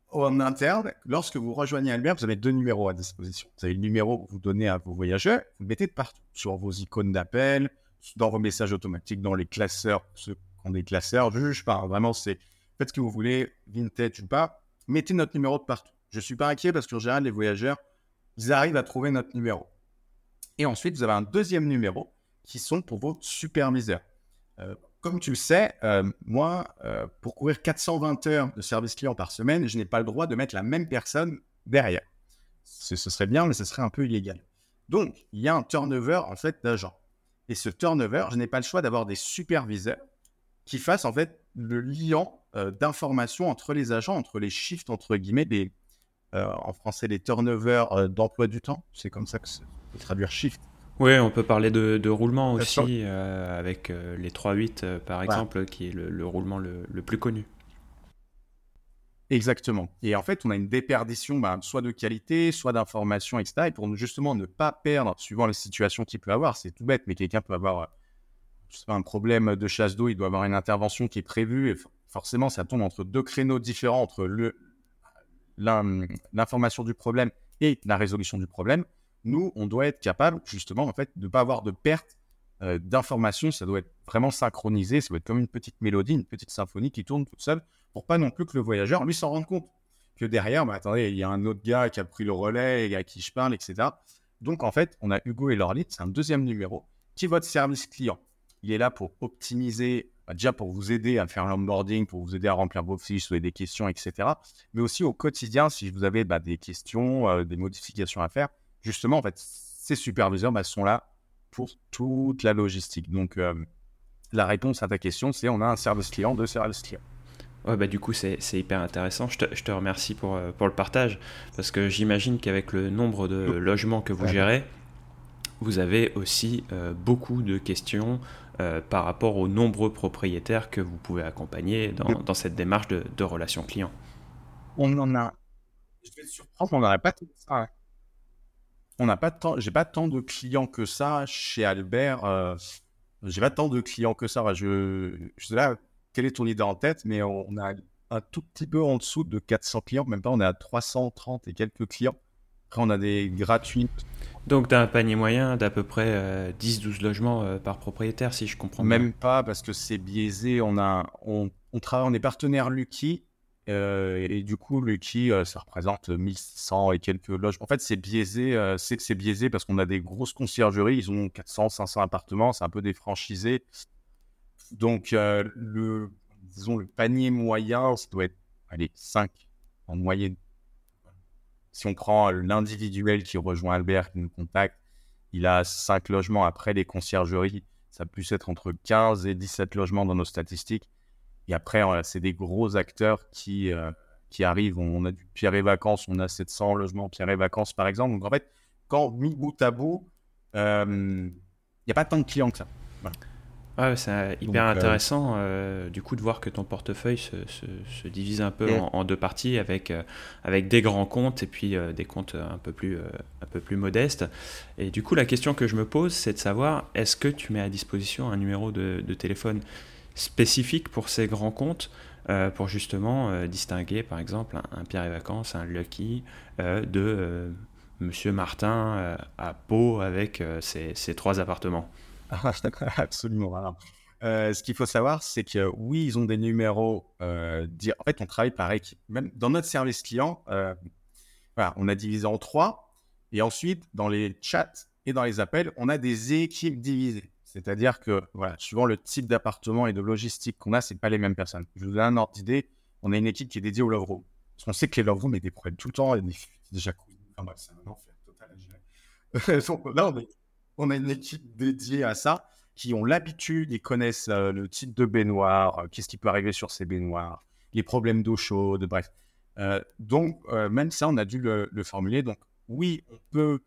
En interne, lorsque vous rejoignez Albert, vous avez deux numéros à disposition. Vous avez le numéro que vous donnez à vos voyageurs, vous le mettez partout, sur vos icônes d'appel, dans vos messages automatiques, dans les classeurs, ceux des classeurs, je juge pas. Vraiment, c'est faites ce que vous voulez, vintage ou pas, mettez notre numéro de partout. Je suis pas inquiet parce qu'en général, les voyageurs, ils arrivent à trouver notre numéro. Et ensuite, vous avez un deuxième numéro qui sont pour vos superviseurs. Euh, comme tu le sais, euh, moi, euh, pour courir 420 heures de service client par semaine, je n'ai pas le droit de mettre la même personne derrière. Ce, ce serait bien, mais ce serait un peu illégal. Donc, il y a un turnover en fait d'agents. Et ce turnover, je n'ai pas le choix d'avoir des superviseurs qui fasse en fait le liant euh, d'informations entre les agents, entre les shifts, entre guillemets, des, euh, en français, les turnovers euh, d'emploi du temps. C'est comme ça que se peut traduire shift. Oui, on peut parler de, roulement aussi, avec les 3-8 par exemple, qui est le, roulement le, plus connu. Exactement. Et en fait, on a une déperdition bah, soit de qualité, soit d'information, etc. Et pour justement ne pas perdre, suivant les situations qu'il peut avoir, c'est tout bête, mais quelqu'un peut avoir euh, un problème de chasse d'eau, il doit avoir une intervention qui est prévue. Et forcément, ça tombe entre deux créneaux différents, entre l'information du problème et la résolution du problème. Nous, on doit être capable, justement, en fait, de ne pas avoir de perte euh, d'informations. Ça doit être vraiment synchronisé. Ça doit être comme une petite mélodie, une petite symphonie qui tourne toute seule pour pas non plus que le voyageur, lui, s'en rende compte que derrière, bah, attendez, il y a un autre gars qui a pris le relais et à qui je parle, etc. Donc, en fait, on a Hugo et Lorlit, c'est un deuxième numéro, qui est votre service client. Il est là pour optimiser, bah, déjà pour vous aider à faire l'onboarding, pour vous aider à remplir vos fiches, ou des questions, etc. Mais aussi au quotidien, si vous avez bah, des questions, euh, des modifications à faire, justement, en fait, ces superviseurs sont là pour toute la logistique. Donc, euh, la réponse à ta question, c'est on a un service client, deux services clients. Ouais, bah, du coup, c'est hyper intéressant. Je te, je te remercie pour, euh, pour, le partage, parce que j'imagine qu'avec le nombre de logements que vous gérez, vous avez aussi euh, beaucoup de questions par rapport aux nombreux propriétaires que vous pouvez accompagner dans, dans cette démarche de, de relation client. On en a. Je vais te surprendre, on n'aurait pas tout ça on n'a pas tant, j'ai pas tant de clients que ça chez Albert. Euh, j'ai pas tant de clients que ça. Je, je sais là, quelle est ton idée en tête, mais on a un tout petit peu en dessous de 400 clients, même pas, on est à 330 et quelques clients. Après, on a des gratuits. Donc, tu as un panier moyen d'à peu près 10-12 euh, logements euh, par propriétaire, si je comprends bien. Même pas, parce que c'est biaisé. On, a, on, on travaille, on est partenaire Lucky euh, et, du coup, Lucky, ça représente 1100 et quelques logements. En fait, c'est biaisé, c'est biaisé parce qu'on a des grosses conciergeries. Ils ont 400, 500 appartements. C'est un peu des franchisés. Donc, le, disons, le panier moyen, ça doit être, allez, 5 en moyenne. Si on prend l'individuel qui rejoint Albert, qui nous contacte, il a 5 logements. Après, les conciergeries, ça peut être entre 15 et 17 logements dans nos statistiques. Et après, c'est des gros acteurs qui, euh, qui arrivent. On a du Pierre et Vacances, on a 700 logements Pierre et Vacances, par exemple. Donc, en fait, quand mis bout à bout, il euh, n'y a pas tant de clients que ça. Ouais, c'est hyper euh, intéressant du coup de voir que ton portefeuille se, se, divise un peu en, deux parties avec, avec des grands comptes et puis des comptes un peu, plus, un peu plus modestes. Et du coup, la question que je me pose, c'est de savoir est-ce que tu mets à disposition un numéro de, de téléphone spécifique pour ces grands comptes euh, pour justement euh, distinguer par exemple un, Pierre et Vacances, un Lucky euh, de Monsieur Martin à Pau avec ses, trois appartements? Absolument. ce qu'il faut savoir, c'est que oui, ils ont des numéros. en fait, on travaille par équipe. Même dans notre service client, voilà, on a divisé en trois. Et ensuite, dans les chats et dans les appels, on a des équipes divisées. C'est-à-dire que, voilà, suivant le type d'appartement et de logistique qu'on a, c'est pas les mêmes personnes. Je vous donne un ordre d'idée. On a une équipe qui est dédiée au love room. Parce qu'on sait que les love rooms, des problèmes tout le temps. Il y a c'est un enfer total à gérer. Là, on, a une équipe dédiée à ça qui ont l'habitude, ils connaissent euh, le type de baignoire, euh, qu'est-ce qui peut arriver sur ces baignoires, les problèmes d'eau chaude, bref. Euh, donc, même ça, on a dû le, le, formuler. Donc, oui, on peut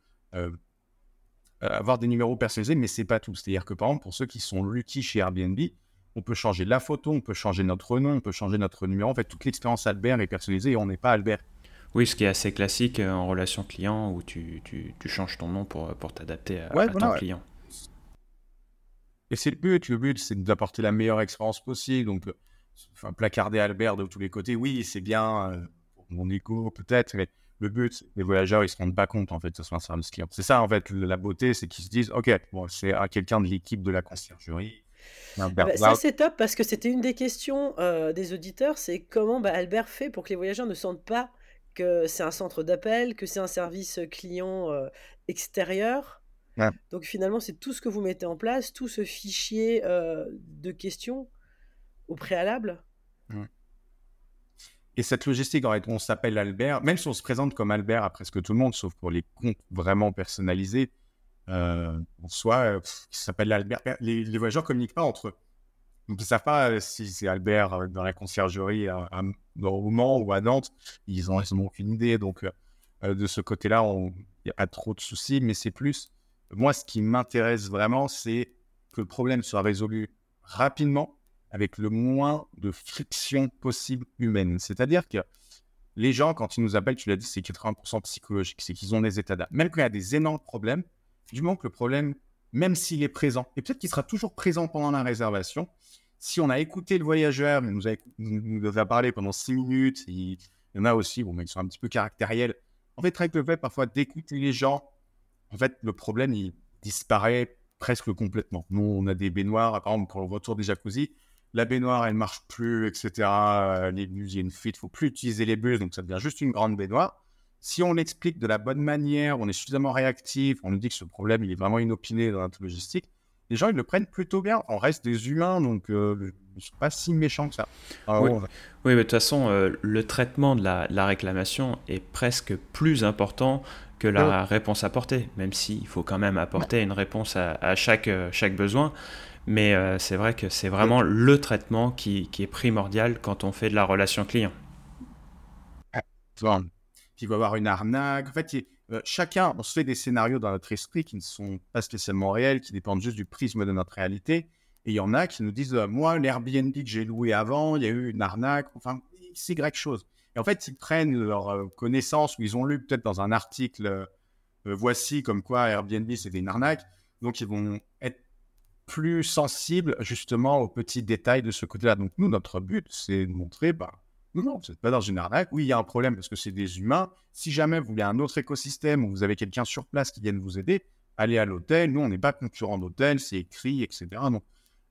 avoir des numéros personnalisés, mais c'est pas tout. C'est-à-dire que par exemple, pour ceux qui sont lucky chez Airbnb, on peut changer la photo, on peut changer notre nom, on peut changer notre numéro. En fait, toute l'expérience Albert est personnalisée et on n'est pas Albert. Oui, ce qui est assez classique euh, en relation client où tu, tu, tu changes ton nom pour, pour t'adapter à, ton client. Et c'est le but. Le but, c'est d'apporter la meilleure expérience possible. Donc, euh, enfin, placarder Albert de tous les côtés, oui, c'est bien pour mon écho peut-être, mais le but, les voyageurs, ils se rendent pas compte, en fait, que ce soit un service client. C'est ça, en fait, la beauté, c'est qu'ils se disent, OK, bon, c'est à quelqu'un de l'équipe de la conciergerie. Ah bah, ça, c'est top parce que c'était une des questions euh, des auditeurs, c'est comment bah, Albert fait pour que les voyageurs ne sentent pas que c'est un centre d'appel, que c'est un service client euh, extérieur. Donc finalement, c'est tout ce que vous mettez en place, tout ce fichier euh, de questions au préalable. Et cette logistique, on s'appelle Albert, même si on se présente comme Albert à presque tout le monde, sauf pour les comptes vraiment personnalisés, euh, en soi, euh, s'appelle Albert. Les, voyageurs ne communiquent pas entre eux. Ne savent pas euh, si c'est Albert euh, dans la conciergerie à, à, ou à Nantes. Ils n'ont ils aucune idée. Donc, de ce côté-là, il n'y a pas trop de soucis. Mais c'est plus, moi, ce qui m'intéresse vraiment, c'est que le problème soit résolu rapidement avec le moins de friction possible humaine. C'est-à-dire que les gens, quand ils nous appellent, tu l'as dit, c'est 80% psychologique, c'est qu'ils ont des états d'âme. Même quand il y a des énormes problèmes, du moment que le problème, même s'il est présent, et peut-être qu'il sera toujours présent pendant la réservation, si on a écouté le voyageur, il nous a, parlé pendant six minutes, il, y en a aussi, bon, mais ils sont un petit peu caractériels. En fait, avec le fait parfois d'écouter les gens, en fait, le problème, il disparaît presque complètement. Nous, on a des baignoires, par exemple, pour le retour des jacuzzi, la baignoire, elle marche plus, etc. Les bus, il y a une fuite, il faut plus utiliser les bus, donc ça devient juste une grande baignoire. Si on l'explique de la bonne manière, on est suffisamment réactif, on nous dit que ce problème, il est vraiment inopiné dans notre logistique, les gens, ils le prennent plutôt bien. On reste des humains, donc euh, ils sont pas si méchants que ça. oui. mais de toute façon, euh, le traitement de la, réclamation est presque plus important que la réponse apportée, même s'il faut quand même apporter une réponse à, chaque, euh, chaque besoin. Mais euh, c'est vrai que c'est vraiment le traitement qui, qui, est primordial quand on fait de la relation client. Il va y avoir une arnaque. En fait, euh, chacun, on se fait des scénarios dans notre esprit qui ne sont pas spécialement réels, qui dépendent juste du prisme de notre réalité. Et il y en a qui nous disent Moi, l'Airbnb que j'ai loué avant, il y a eu une arnaque, enfin, c'est quelque chose. Et en fait, ils prennent leur euh, connaissance ou ils ont lu peut-être dans un article Voici comme quoi Airbnb c'était une arnaque. Donc, ils vont être plus sensibles justement aux petits détails de ce côté-là. Donc, nous, notre but, c'est de montrer bah, non, non, vous n'êtes pas dans une arnaque. Oui, il y a un problème parce que c'est des humains. Si jamais vous voulez un autre écosystème où vous avez quelqu'un sur place qui vienne vous aider, allez à l'hôtel. Nous, on n'est pas concurrent d'hôtel, c'est écrit, etc. Donc,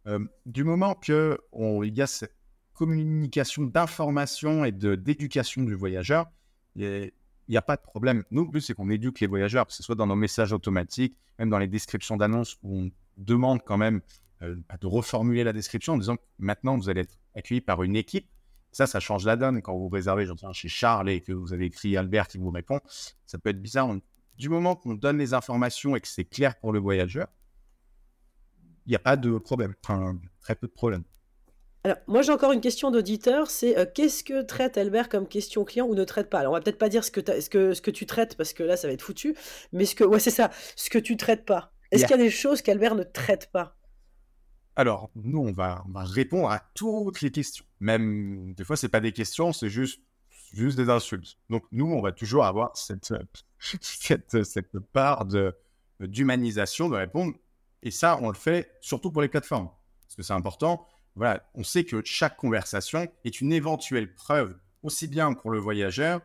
euh, du moment qu'il y a cette communication d'information et d'éducation du voyageur, il n'y a, pas de problème. Nous, le but, c'est qu'on éduque les voyageurs, que ce soit dans nos messages automatiques, même dans les descriptions d'annonces où on demande quand même euh, de reformuler la description en disant que maintenant, vous allez être accueilli par une équipe ça, ça change la donne quand vous réservez, j'entends chez Charles et que vous avez écrit Albert qui vous répond. Ça peut être bizarre. du moment qu'on donne les informations et que c'est clair pour le voyageur, il n'y a pas de problème. Enfin, très peu de problèmes. Alors, moi, j'ai encore une question d'auditeur, c'est euh, qu'est-ce que traite Albert comme question client ou ne traite pas? Alors, on va peut-être pas dire ce que, ce, que, ce que tu traites, parce que là, ça va être foutu, mais ce que, ouais, c'est ça, ce que tu traites pas. Est-ce qu'il y a des choses qu'Albert ne traite pas? Alors, nous, on va, répondre à toutes les questions. Même des fois, c'est pas des questions, c'est juste, juste des insultes. Donc, nous, on va toujours avoir cette, cette, cette part d'humanisation de, répondre. Et ça, on le fait surtout pour les plateformes. Parce que c'est important. Voilà, on sait que chaque conversation est une éventuelle preuve, aussi bien pour le voyageur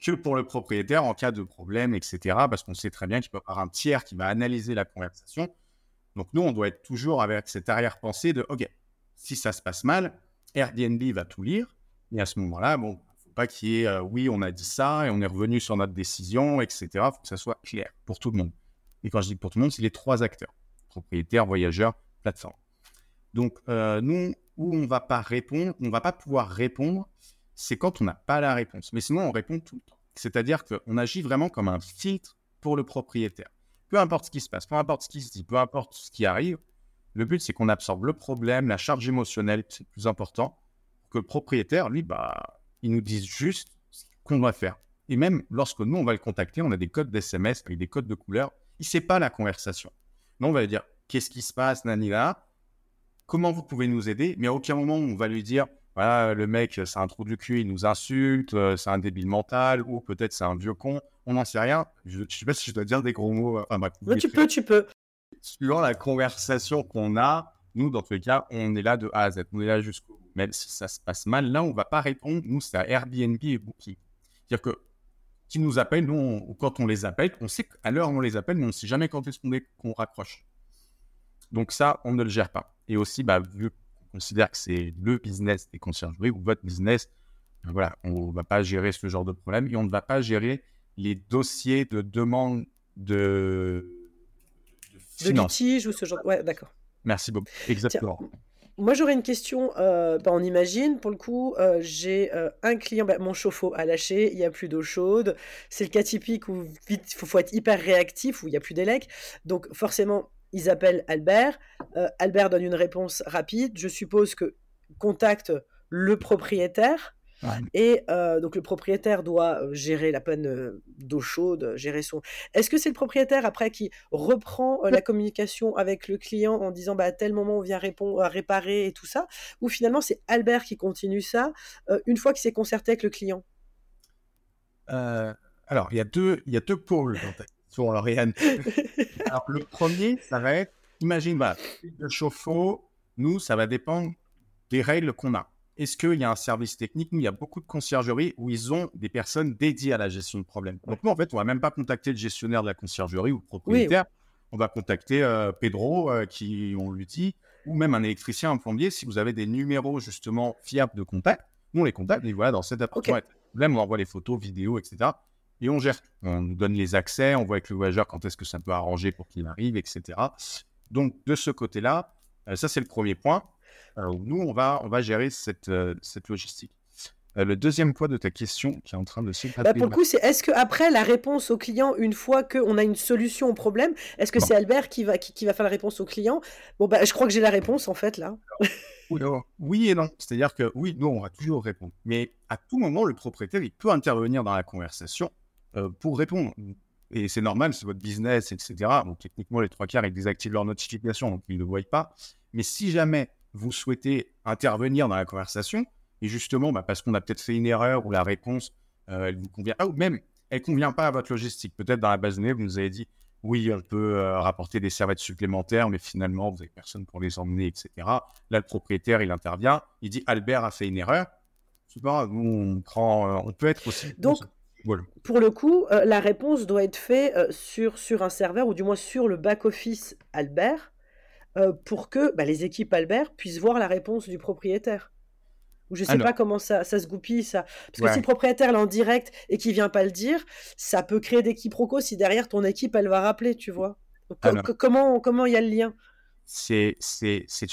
que pour le propriétaire en cas de problème, etc. Parce qu'on sait très bien qu'il peut y avoir un tiers qui va analyser la conversation donc nous, on doit être toujours avec cette arrière-pensée de, OK, si ça se passe mal, Airbnb va tout lire. Et à ce moment-là, bon, faut pas qu'il y ait, euh, oui, on a dit ça et on est revenu sur notre décision, etc. Il faut que ça soit clair pour tout le monde. Et quand je dis pour tout le monde, c'est les trois acteurs, propriétaire, voyageur, plateforme. Donc, euh, nous, où on va pas répondre, on va pas pouvoir répondre, c'est quand on n'a pas la réponse. Mais sinon, on répond tout le temps. C'est-à-dire qu'on agit vraiment comme un filtre pour le propriétaire peu importe ce qui se passe, peu importe ce qui se dit, peu importe ce qui arrive, le but, c'est qu'on absorbe le problème, la charge émotionnelle, c'est le plus important, que le propriétaire, lui, bah, il nous dise juste ce qu'on doit faire. Et même lorsque nous, on va le contacter, on a des codes d'SMS avec des codes de couleur, il ne sait pas la conversation. Nous, on va lui dire, qu'est-ce qui se passe, nanila Comment vous pouvez nous aider? Mais à aucun moment, on va lui dire, voilà, le mec, c'est un trou du cul, il nous insulte, euh, c'est un débile mental, ou peut-être c'est un vieux con on n'en sait rien. Je ne sais pas si je dois dire des gros mots. Enfin, tu peux, tu peux. Suivant la conversation qu'on a, nous, dans tous les cas, on est là de A à Z. On est là jusqu'au bout. Même si ça se passe mal, là, on ne va pas répondre. Nous, c'est à Airbnb et Booking. C'est-à-dire que qui nous appellent, nous, quand on les appelle, on sait qu'à l'heure où on les appelle, mais on ne sait jamais quand est-ce qu'on raccroche. Donc ça, on ne le gère pas. Et aussi, bah, vu qu'on considère que c'est le business des conciergeries ou votre business, ben voilà, on ne va pas gérer ce genre de problème et on ne va pas gérer les dossiers de demande de, de, litige ou ce genre. Ouais, d'accord. Merci beaucoup. Exactement. moi, j'aurais une question. Euh, bah, on imagine, pour le coup, euh, j'ai euh, un client, bah, mon chauffe-eau a lâché, il n'y a plus d'eau chaude. C'est le cas typique où il faut, être hyper réactif, où il n'y a plus d'élec. Donc, forcément, ils appellent Albert. Albert donne une réponse rapide. Je suppose que contacte le propriétaire. Et euh, donc le propriétaire doit euh, gérer la panne euh, d'eau chaude, gérer son. Est-ce que c'est le propriétaire après qui reprend la communication avec le client en disant bah à tel moment on vient répondre, réparer et tout ça, ou finalement c'est Albert qui continue ça une fois qu'il s'est concerté avec le client? Alors, il y, a deux, il y a deux pôles dans ta question, alors, le premier, ça va être, imagine, bah, le chauffe-eau, nous, ça va dépendre des règles qu'on a. Est-ce qu'il y a un service technique Nous, il y a beaucoup de conciergeries où ils ont des personnes dédiées à la gestion de problèmes? Donc, nous, en fait, on va même pas contacter le gestionnaire de la conciergerie ou le propriétaire. On va contacter euh, Pedro, euh, qui, on lui dit, ou même un électricien, un plombier, si vous avez des numéros justement fiables de contact. Nous, on les contacte, et voilà, dans cet appartement, on envoie les photos, vidéos, etc. Et on gère. On nous donne les accès, on voit avec le voyageur quand est-ce que ça peut arranger pour qu'il arrive, etc. Donc, de ce côté-là, euh, ça, c'est le premier point. Nous, on va, on va gérer cette, cette logistique. Euh, le deuxième point de ta question qui est en train de se bah, Pour le coup, c'est est-ce qu'après la réponse au client, une fois qu'on a une solution au problème, est-ce que c'est Albert qui va, qui, va faire la réponse au client? Bon, bah, je crois que j'ai la réponse en fait là. oui et non. C'est-à-dire que oui, nous, on va toujours répondre. Mais à tout moment, le propriétaire, il peut intervenir dans la conversation euh, pour répondre. Et c'est normal, c'est votre business, etc. Donc, techniquement, les trois quarts, ils désactivent leur notification, donc ils ne le voient pas. Mais si jamais vous souhaitez intervenir dans la conversation, et justement, bah, parce qu'on a peut-être fait une erreur ou la réponse, euh, elle vous convient pas, ou même elle ne convient pas à votre logistique. Peut-être dans la base de données, vous nous avez dit, oui, on peut euh, rapporter des serviettes supplémentaires, mais finalement, vous n'avez personne pour les emmener, etc. Là, le propriétaire, il intervient, il dit, Albert a fait une erreur. Pas, nous, on, prend, euh, on peut être aussi... Donc, pour le coup, la réponse doit être faite sur, sur un serveur, ou du moins sur le back-office Albert, pour que bah, les équipes Albert puissent voir la réponse du propriétaire. Ou je sais pas comment ça, ça se goupille, ça. Parce que si le propriétaire est en direct et qu'il vient pas le dire, ça peut créer des quiproquos si derrière ton équipe, elle va rappeler, tu vois. comment comment il y a le lien? C'est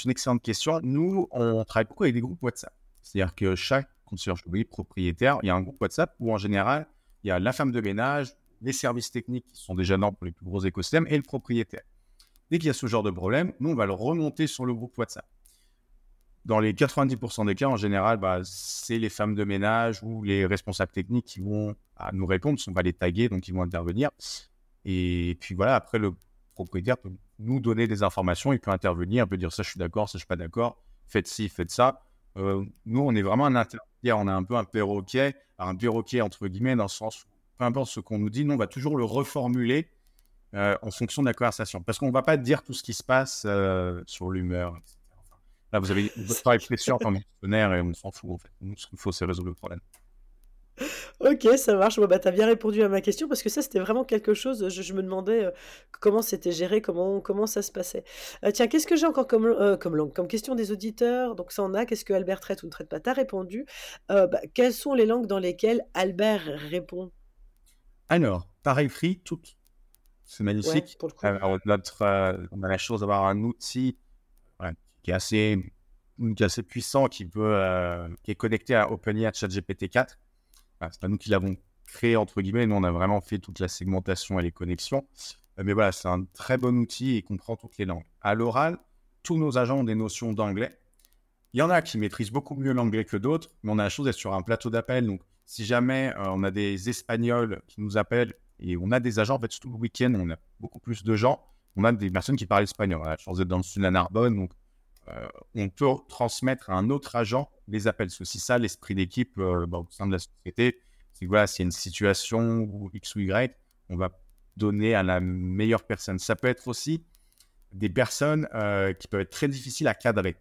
une excellente question. Nous, on travaille beaucoup avec des groupes WhatsApp. C'est-à-dire que chaque conciergerie propriétaire, il y a un groupe WhatsApp où en général, il y a la femme de ménage, les services techniques qui sont déjà normes pour les plus gros écosystèmes et le propriétaire. Dès qu'il y a ce genre de problème, nous, on va le remonter sur le groupe WhatsApp dans les 90% des cas, en général, bah, c'est les femmes de ménage ou les responsables techniques qui vont nous répondre, on va les taguer, donc ils vont intervenir. Et puis voilà, après, le propriétaire peut nous donner des informations, il peut intervenir, il peut dire ça, je suis d'accord, ça, je suis pas d'accord, faites ci, faites ça. Euh, nous, on est vraiment un intermédiaire, on a un peu un perroquet, un perroquet entre guillemets, dans le sens où peu importe ce qu'on nous dit, nous, on va toujours le reformuler euh, en fonction de la conversation. Parce qu'on ne va pas dire tout ce qui se passe euh, sur l'humeur, etc. Là, vous avez votre travail précieux en tant et on s'en fout en fait. Nous, ce qu'il faut, c'est résoudre le problème. Ok, ça marche. bah, tu as bien répondu à ma question parce que ça, c'était vraiment quelque chose. Je, me demandais euh, comment c'était géré, comment, comment ça se passait. Euh, tiens, qu'est-ce que j'ai encore comme, euh, comme comme question des auditeurs? Donc, ça en a. Qu'est-ce que Albert traite ou ne traite pas? Tu as répondu. Bah, quelles sont les langues dans lesquelles Albert répond? Alors, par écrit, toutes. C'est magnifique. Alors, notre, on a la chance d'avoir un outil qui est assez, qui est assez puissant, qui, peut, euh, qui est connecté à OpenAI ChatGPT 4. c'est pas nous qui l'avons créé, entre guillemets. Nous, on a vraiment fait toute la segmentation et les connexions. Euh, mais voilà, c'est un très bon outil et comprend toutes les langues. À l'oral, tous nos agents ont des notions d'anglais. Il y en a qui maîtrisent beaucoup mieux l'anglais que d'autres, mais on a la chose d'être sur un plateau d'appel. Donc, si jamais euh, on a des Espagnols qui nous appellent et on a des agents, en fait, tout le week-end, on a beaucoup plus de gens. On a des personnes qui parlent espagnol. On a la chance d'être dans le sud de Narbonne, donc euh, on peut transmettre à un autre agent les appels. C'est aussi ça l'esprit d'équipe euh, bah, au sein de la société. C'est voilà, s'il y a une situation où X ou Y, on va donner à la meilleure personne. Ça peut être aussi des personnes euh, qui peuvent être très difficiles à cadrer.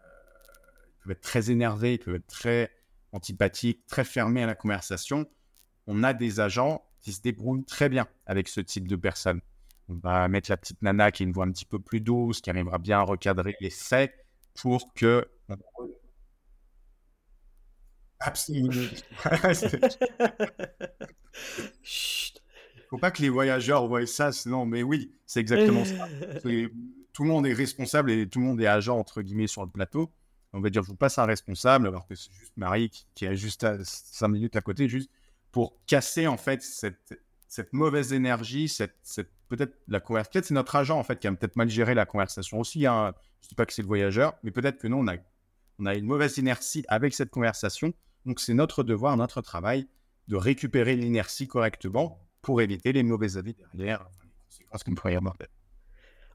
ils peuvent être très énervés, ils peuvent être très antipathiques, très fermés à la conversation. On a des agents qui se débrouillent très bien avec ce type de personnes. On va mettre la petite nana qui a une voix un petit peu plus douce, qui arrivera bien à recadrer les faits pour que. Absolument. Faut pas que les voyageurs voient ça, sinon, mais oui, c'est exactement ça. Tout le monde est responsable et tout le monde est agent, entre guillemets, sur le plateau. On va dire, je vous passe un responsable, alors que c'est juste Marie qui, est juste à 5 minutes à côté, juste pour casser, en fait, cette, mauvaise énergie, peut-être la conversation, peut-être c'est notre agent en fait qui a peut-être mal géré la conversation aussi. Hein. Je dis pas que c'est le voyageur, mais peut-être que nous on a, on a une mauvaise inertie avec cette conversation. Donc c'est notre devoir, notre travail de récupérer l'inertie correctement pour éviter les mauvais avis derrière, les conséquences qu'on pourrait y avoir.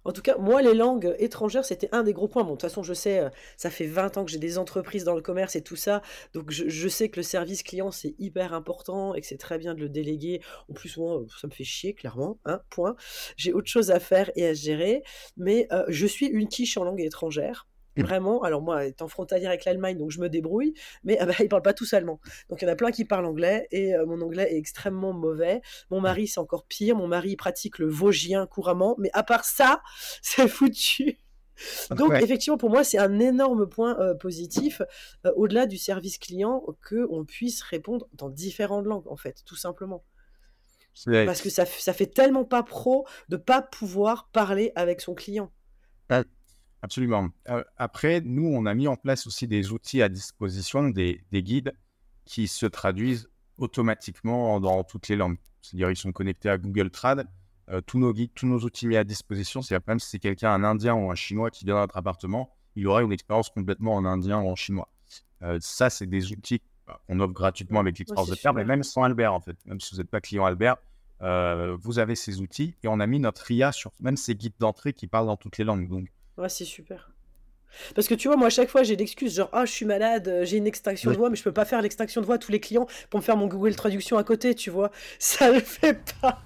En tout cas, moi, les langues étrangères, c'était un des gros points. Bon, de toute façon, je sais, euh, ça fait 20 ans que j'ai des entreprises dans le commerce et tout ça. Donc, je, sais que le service client, c'est hyper important et que c'est très bien de le déléguer. En plus, moi, ça me fait chier, clairement. Hein, point. J'ai autre chose à faire et à gérer. Mais euh, je suis une quiche en langue étrangère. Vraiment, alors moi, étant frontalière avec l'Allemagne, donc je me débrouille, mais ah bah, ils parlent pas tous allemand. Donc il y en a plein qui parlent anglais et euh, mon anglais est extrêmement mauvais. Mon mari, c'est encore pire. Mon mari pratique le vosgien couramment, mais à part ça, c'est foutu. Donc effectivement, pour moi, c'est un énorme point euh, positif euh, au-delà du service client que on puisse répondre dans différentes langues, en fait, tout simplement. Parce que ça, ça fait tellement pas pro de pas pouvoir parler avec son client. Absolument. Euh, après, nous, on a mis en place aussi des outils à disposition, des, guides qui se traduisent automatiquement dans toutes les langues. C'est-à-dire, ils sont connectés à Google Trad. Euh, tous nos guides, tous nos outils mis à disposition, c'est même si c'est quelqu'un, un Indien ou un Chinois qui vient dans notre appartement, il aura une expérience complètement en Indien ou en Chinois. Euh, ça, c'est des outils qu'on offre gratuitement avec l'expérience de faire, mais même sans Albert, en fait. Même si vous n'êtes pas client Albert, vous avez ces outils et on a mis notre IA sur même ces guides d'entrée qui parlent dans toutes les langues. Donc, Ouais, c'est super. Parce que tu vois, moi, à chaque fois, j'ai l'excuse, genre, ah, je suis malade, euh, j'ai une extinction de voix, mais je peux pas faire l'extinction de voix à tous les clients pour me faire mon Google Traduction à côté, tu vois. Ça le fait pas.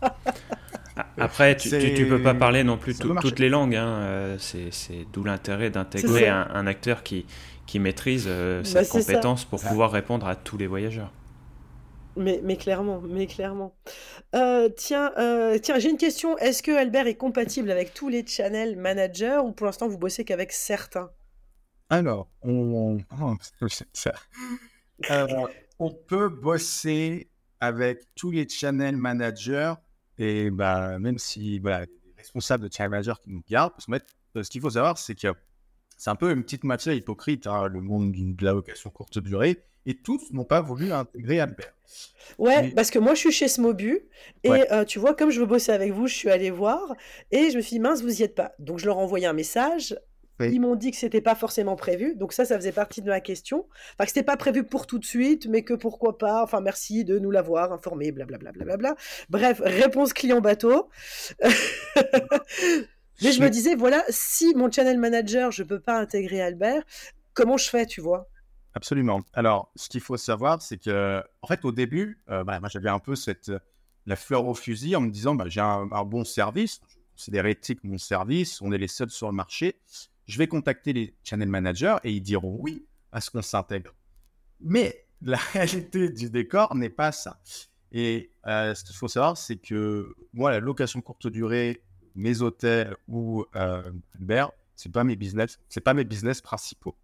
Après, tu, tu, peux pas parler non plus toutes les langues. Hein. Euh, c'est d'où l'intérêt d'intégrer un, acteur qui, qui maîtrise euh, bah, cette compétence pour pouvoir répondre à tous les voyageurs. Mais, clairement, mais clairement. Euh, tiens, euh, tiens, j'ai une question. Est-ce que Albert est compatible avec tous les channel managers ou pour l'instant vous bossez qu'avec certains? Alors, on, oh, euh, on peut bosser avec tous les channel managers et bah, même si voilà, les responsables de channel manager qui nous gardent, parce que ce qu'il faut savoir, c'est que c'est un peu une petite matière hypocrite, hein, le monde de la location courte durée et tous n'ont pas voulu intégrer Albert. Ouais, parce que moi je suis chez Smobu et euh, tu vois, comme je veux bosser avec vous, je suis allé voir et je me suis dit mince, vous y êtes pas. Donc je leur ai envoyé un message. Ils m'ont dit que c'était pas forcément prévu, donc ça, ça faisait partie de ma question. Enfin, que c'était pas prévu pour tout de suite, mais que pourquoi pas. Enfin, merci de nous l'avoir informé, blablabla. Bla, bla, bla, Bref, réponse client bateau. mais je me disais, voilà, si mon channel manager, je peux pas intégrer Albert, comment je fais, tu vois? Absolument. Alors, ce qu'il faut savoir, c'est que, en fait, au début, euh, bah, moi, j'avais un peu cette, la fleur au fusil en me disant, bah, j'ai un, bon service, je considère éthique mon service, on est les seuls sur le marché. Je vais contacter les channel managers et ils diront oui à ce qu'on s'intègre. Mais la réalité du décor n'est pas ça. Et euh, ce qu'il faut savoir, c'est que moi, la location courte durée, mes hôtels ou euh, Uber, c'est pas mes business, pas mes business principaux.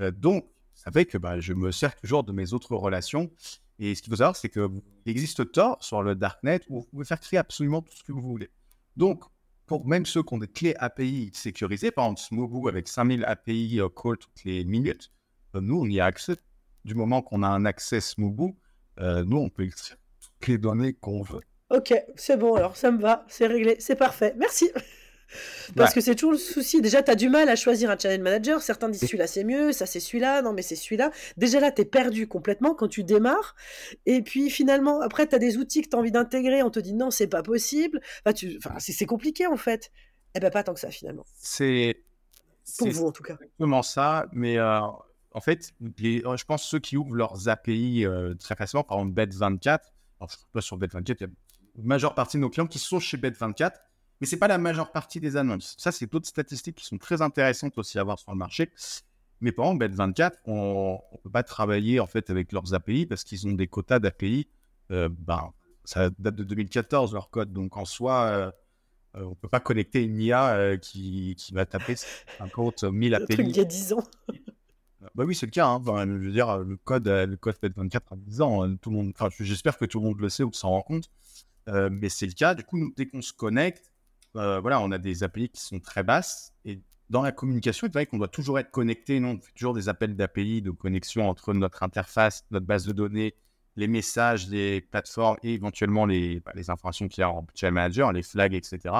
Euh, donc, fait que bah, je me sers toujours de mes autres relations. Et ce qu'il faut savoir, c'est qu'il existe tort sur le Darknet où vous pouvez faire créer absolument tout ce que vous voulez. Donc, pour même ceux qui ont des clés API sécurisées, par exemple Smobu avec 5000 API euh, call toutes les minutes, euh, nous, on y a accès. Du moment qu'on a un accès Smobu, euh, nous, on peut extraire toutes les données qu'on veut. Ok, c'est bon, alors ça me va, c'est réglé, c'est parfait. Merci. Parce que c'est toujours le souci. Déjà, tu as du mal à choisir un channel manager. Certains disent celui-là c'est mieux, ça c'est celui-là, non mais c'est celui-là. Déjà là, tu es perdu complètement quand tu démarres. Et puis finalement, après, tu as des outils que tu as envie d'intégrer. On te dit non, c'est pas possible. Enfin, tu... enfin, c'est compliqué en fait. Eh ben, pas tant que ça finalement. C'est. Pour vous en tout cas. Exactement ça. Mais euh, en fait, je pense ceux qui ouvrent leurs API euh, très facilement, par exemple Bet24, alors je ne pas sur Bet24, il y a une majeure partie de nos clients qui sont chez Bet24 mais ce n'est pas la majeure partie des annonces. Ça, c'est d'autres statistiques qui sont très intéressantes aussi à voir sur le marché. Mais par exemple, Bet24, on ne peut pas travailler en fait avec leurs API parce qu'ils ont des quotas d'API. Euh, ben, ça date de 2014, leur code. Donc en soi, euh, euh, on ne peut pas connecter une IA qui, qui, va taper un compte 1000 API. il y a 10 ans. bah oui, c'est le cas. Hein. je veux dire, le code, le code Bet24 a 10 ans. Hein. Tout le monde, j'espère que tout le monde le sait ou s'en rend compte. mais c'est le cas. Du coup, dès qu'on se connecte, euh, voilà, on a des API qui sont très basses. Et dans la communication, il vrai qu'on doit toujours être connecté. Non, on fait toujours des appels d'API, de connexion entre notre interface, notre base de données, les messages, les plateformes et éventuellement les, bah, les informations qu'il y a en channel manager, les flags, etc.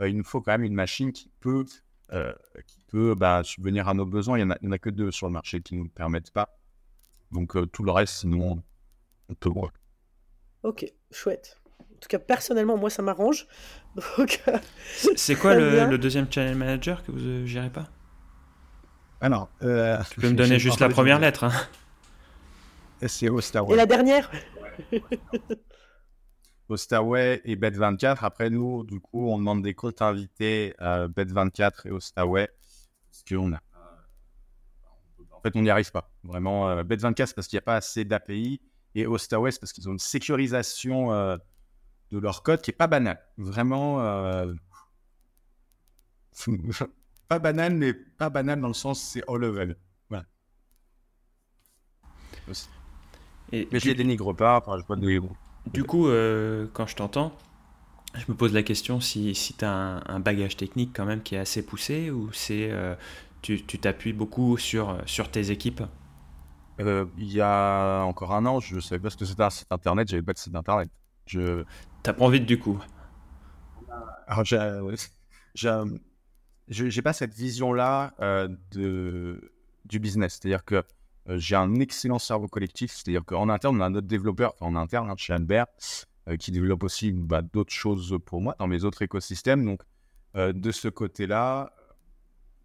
Euh, il nous faut quand même une machine qui peut, euh, qui peut bah, subvenir à nos besoins. Il n'y en, a que deux sur le marché qui ne nous permettent pas. Donc tout le reste, sinon, on peut. Ok, chouette. Tout cas, personnellement, moi, ça m'arrange. C'est quoi le, deuxième channel manager que vous ne gérez pas? Alors, tu peux me donner juste la première lettre. Hein. C'est Ostaway. Et la dernière? Ostaway et Bet24. Après, nous, du coup, on demande des comptes invités à Bet24 et Ostaway. Parce qu'on a. En fait, on n'y arrive pas. Vraiment, euh, Bet24, c'est parce qu'il n'y a pas assez d'API. Et Ostaway, c'est parce qu'ils ont une sécurisation euh, de leur code qui n'est pas banale. Vraiment. Euh, pas banal, mais pas banal dans le sens c'est all level. Voilà. Et mais je les dénigre pas, enfin, je vois de Du coup, euh, quand je t'entends, je me pose la question si, si tu as un, bagage technique quand même qui est assez poussé ou c'est euh, tu t'appuies beaucoup sur, sur tes équipes? Euh, Il y a encore un an, je ne savais pas ce que c'était un site internet, j'avais pas de site internet. T'apprends vite du coup? Alors, j'ai pas cette vision-là de, du business. C'est-à-dire que euh, j'ai un excellent cerveau collectif, c'est-à-dire qu'en interne, on a notre développeur, en interne, hein, chez Albert, euh, qui développe aussi bah, d'autres choses pour moi dans mes autres écosystèmes. Donc, euh, de ce côté-là,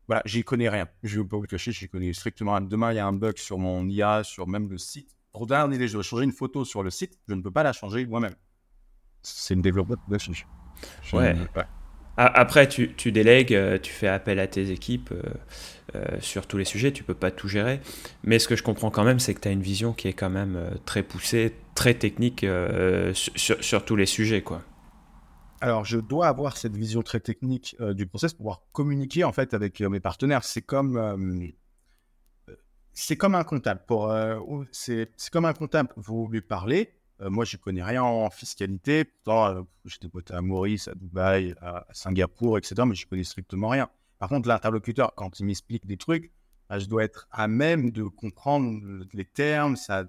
voilà, j'y connais rien. Je ne vais pas vous cacher, j'y connais strictement. Demain, il y a un bug sur mon IA, sur même le site. Dernier, je dois changer une photo sur le site, je ne peux pas la changer moi-même. C'est une développeur de ouais. Après, tu, tu, délègues, tu fais appel à tes équipes. Euh, sur tous les sujets, tu peux pas tout gérer. Mais ce que je comprends quand même, c'est que tu as une vision qui est quand même euh, très poussée, très technique euh, sur, tous les sujets. quoi. Alors, je dois avoir cette vision très technique du process pour pouvoir communiquer en fait avec mes partenaires. C'est comme c'est comme un comptable. Pour c'est comme un comptable. Vous lui parlez. Moi, je connais rien en fiscalité. Pourtant, j'étais poté à Maurice, à Dubaï, à Singapour, etc. Mais je connais strictement rien. Par contre, l'interlocuteur, quand il m'explique des trucs, bah, je dois être à même de comprendre les termes, sa,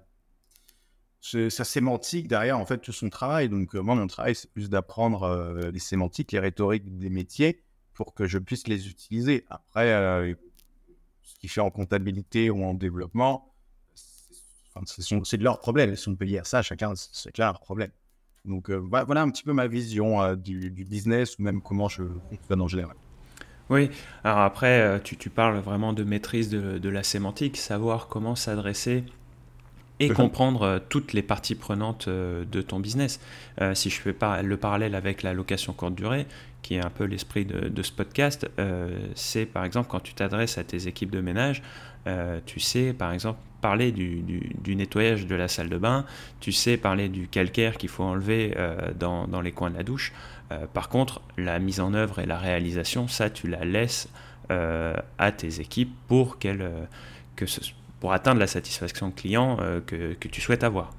sa sémantique derrière, en fait, tout son travail. Donc, euh, moi, mon travail, c'est plus d'apprendre euh, les sémantiques, les rhétoriques des métiers pour que je puisse les utiliser. Après, euh, ce qu'il fait en comptabilité ou en développement, c'est de leur problème. Si on peut dire ça, chacun, c'est leur problème. Donc, voilà un petit peu ma vision du, du, business ou même comment je fonctionne en général. Oui, alors après, euh, tu, parles vraiment de maîtrise de, la sémantique, savoir comment s'adresser et comprendre euh, toutes les parties prenantes euh, de ton business. si je fais pas le parallèle avec la location courte durée, qui est un peu l'esprit de, ce podcast, c'est par exemple quand tu t'adresses à tes équipes de ménage, tu sais par exemple parler du, nettoyage de la salle de bain, tu sais parler du calcaire qu'il faut enlever dans, dans, les coins de la douche. Euh, par contre, la mise en œuvre et la réalisation, ça, tu la laisses euh, à tes équipes pour, euh, que pour atteindre la satisfaction client que, que, tu souhaites avoir.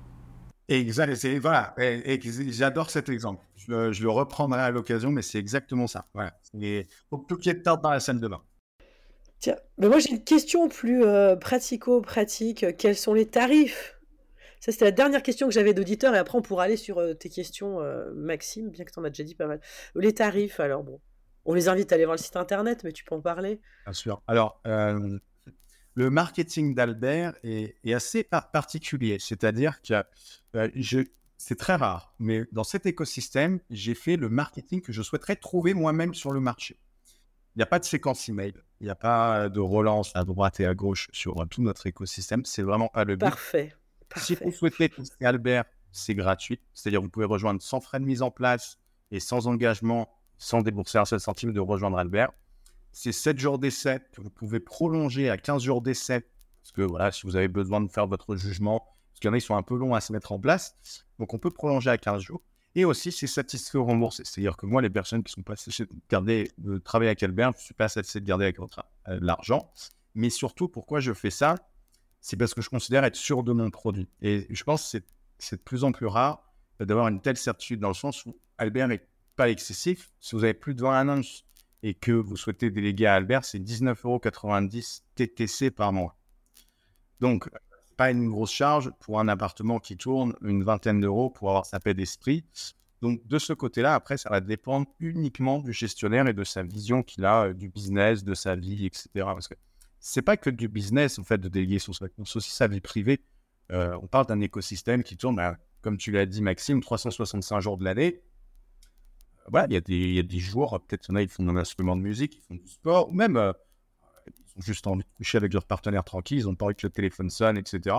Exact, voilà, et, j'adore cet exemple. Je, le reprendrai à l'occasion, mais c'est exactement ça. Voilà. Il faut tout qu'il y ait de dans la salle de bain. Tiens, mais moi j'ai une question plus pratico-pratique. Quels sont les tarifs? Ça, c'était la dernière question que j'avais d'auditeur, et après, on pourra aller sur euh, tes questions, euh, Maxime, bien que tu en as déjà dit pas mal. Les tarifs, alors bon, on les invite à aller voir le site internet, mais tu peux en parler Bien sûr. Alors, euh, le marketing d'Albert est, assez particulier, c'est-à-dire que c'est très rare, mais dans cet écosystème, j'ai fait le marketing que je souhaiterais trouver moi-même sur le marché. Il n'y a pas de séquence email, il n'y a pas de relance à droite et à gauche sur tout notre écosystème. C'est vraiment pas le but. Parfait. Si vous souhaitez tester Albert, c'est gratuit. C'est-à-dire vous pouvez rejoindre sans frais de mise en place et sans engagement, sans débourser un seul centime de rejoindre Albert. C'est 7 jours d'essai que vous pouvez prolonger à 15 jours d'essai. Parce que voilà, si vous avez besoin de faire votre jugement, parce qu'il y en a, ils sont un peu longs à se mettre en place. Donc on peut prolonger à 15 jours. Et aussi, c'est satisfait ou remboursé. C'est-à-dire que moi, les personnes qui sont pas de, garder, de travailler avec Albert, je ne suis pas satisfait de garder avec euh, l'argent. Mais surtout, pourquoi je fais ça? C'est parce que je considère être sûr de mon produit. Et je pense que c'est de plus en plus rare d'avoir une telle certitude dans le sens où Albert n'est pas excessif. Si vous avez plus de 20 annonces et que vous souhaitez déléguer à Albert, c'est 19,90 euros TTC par mois. Donc, pas une grosse charge pour un appartement qui tourne une vingtaine d'euros pour avoir sa paix d'esprit. Donc, de ce côté-là, après, ça va dépendre uniquement du gestionnaire et de sa vision qu'il a euh, du business, de sa vie, etc. Parce que c'est pas que du business, en fait, de déléguer son c'est aussi sa vie privée. Euh, on parle d'un écosystème qui tourne. Bah, comme tu l'as dit, Maxime, 365 jours de l'année. Voilà, il y, a des, jours, peut-être il y en a, ils font un instrument de musique, ils font du sport, ou même ils ont juste envie de coucher avec leur partenaire tranquille, ils n'ont pas envie que le téléphone sonne, etc.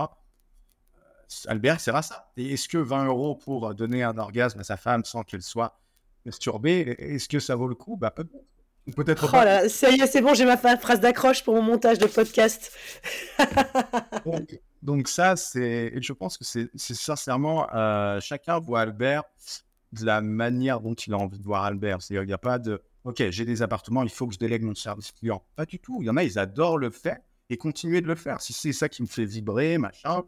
Albert, c'est ça. Et est-ce que 20 euros pour donner un orgasme à sa femme sans qu'elle soit masturbée, est-ce que ça vaut le coup? Bah, Peut-être oh là, ça y est, c'est bon, j'ai ma phrase d'accroche pour mon montage de podcast. donc, ça, c'est, je pense que c'est, sincèrement, euh, chacun voit Albert de la manière dont il a envie de voir Albert. C'est-à-dire, il n'y a pas de, ok, j'ai des appartements, il faut que je délègue mon service client. Pas du tout. Il y en a, ils adorent le faire et continuer de le faire. Si c'est ça qui me fait vibrer, machin,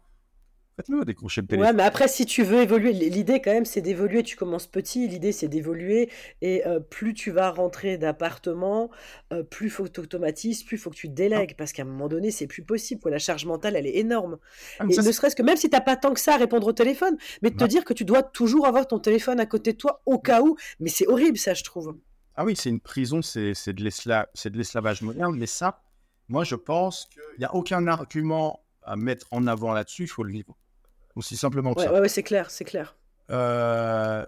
Faites-le, décrocher le téléphone. Ouais, mais après, si tu veux évoluer, l'idée quand même, c'est d'évoluer. Tu commences petit, l'idée, c'est d'évoluer. Et euh, plus tu vas rentrer d'appartement, euh, plus il faut que tu automatises, plus il faut que tu délègues. Ah. Parce qu'à un moment donné, c'est plus possible. La charge mentale, elle est énorme. Ah, et ne serait-ce que même si tu n'as pas tant que ça à répondre au téléphone, mais de te dire que tu dois toujours avoir ton téléphone à côté de toi au cas où. Mais c'est horrible, ça, je trouve. Ah oui, c'est une prison, c'est de l'esclavage moderne. Mais ça, moi, je pense qu'il n'y a aucun argument à mettre en avant là-dessus. Il faut le vivre. Aussi simplement que ça. Ouais, c'est clair, c'est clair. Euh,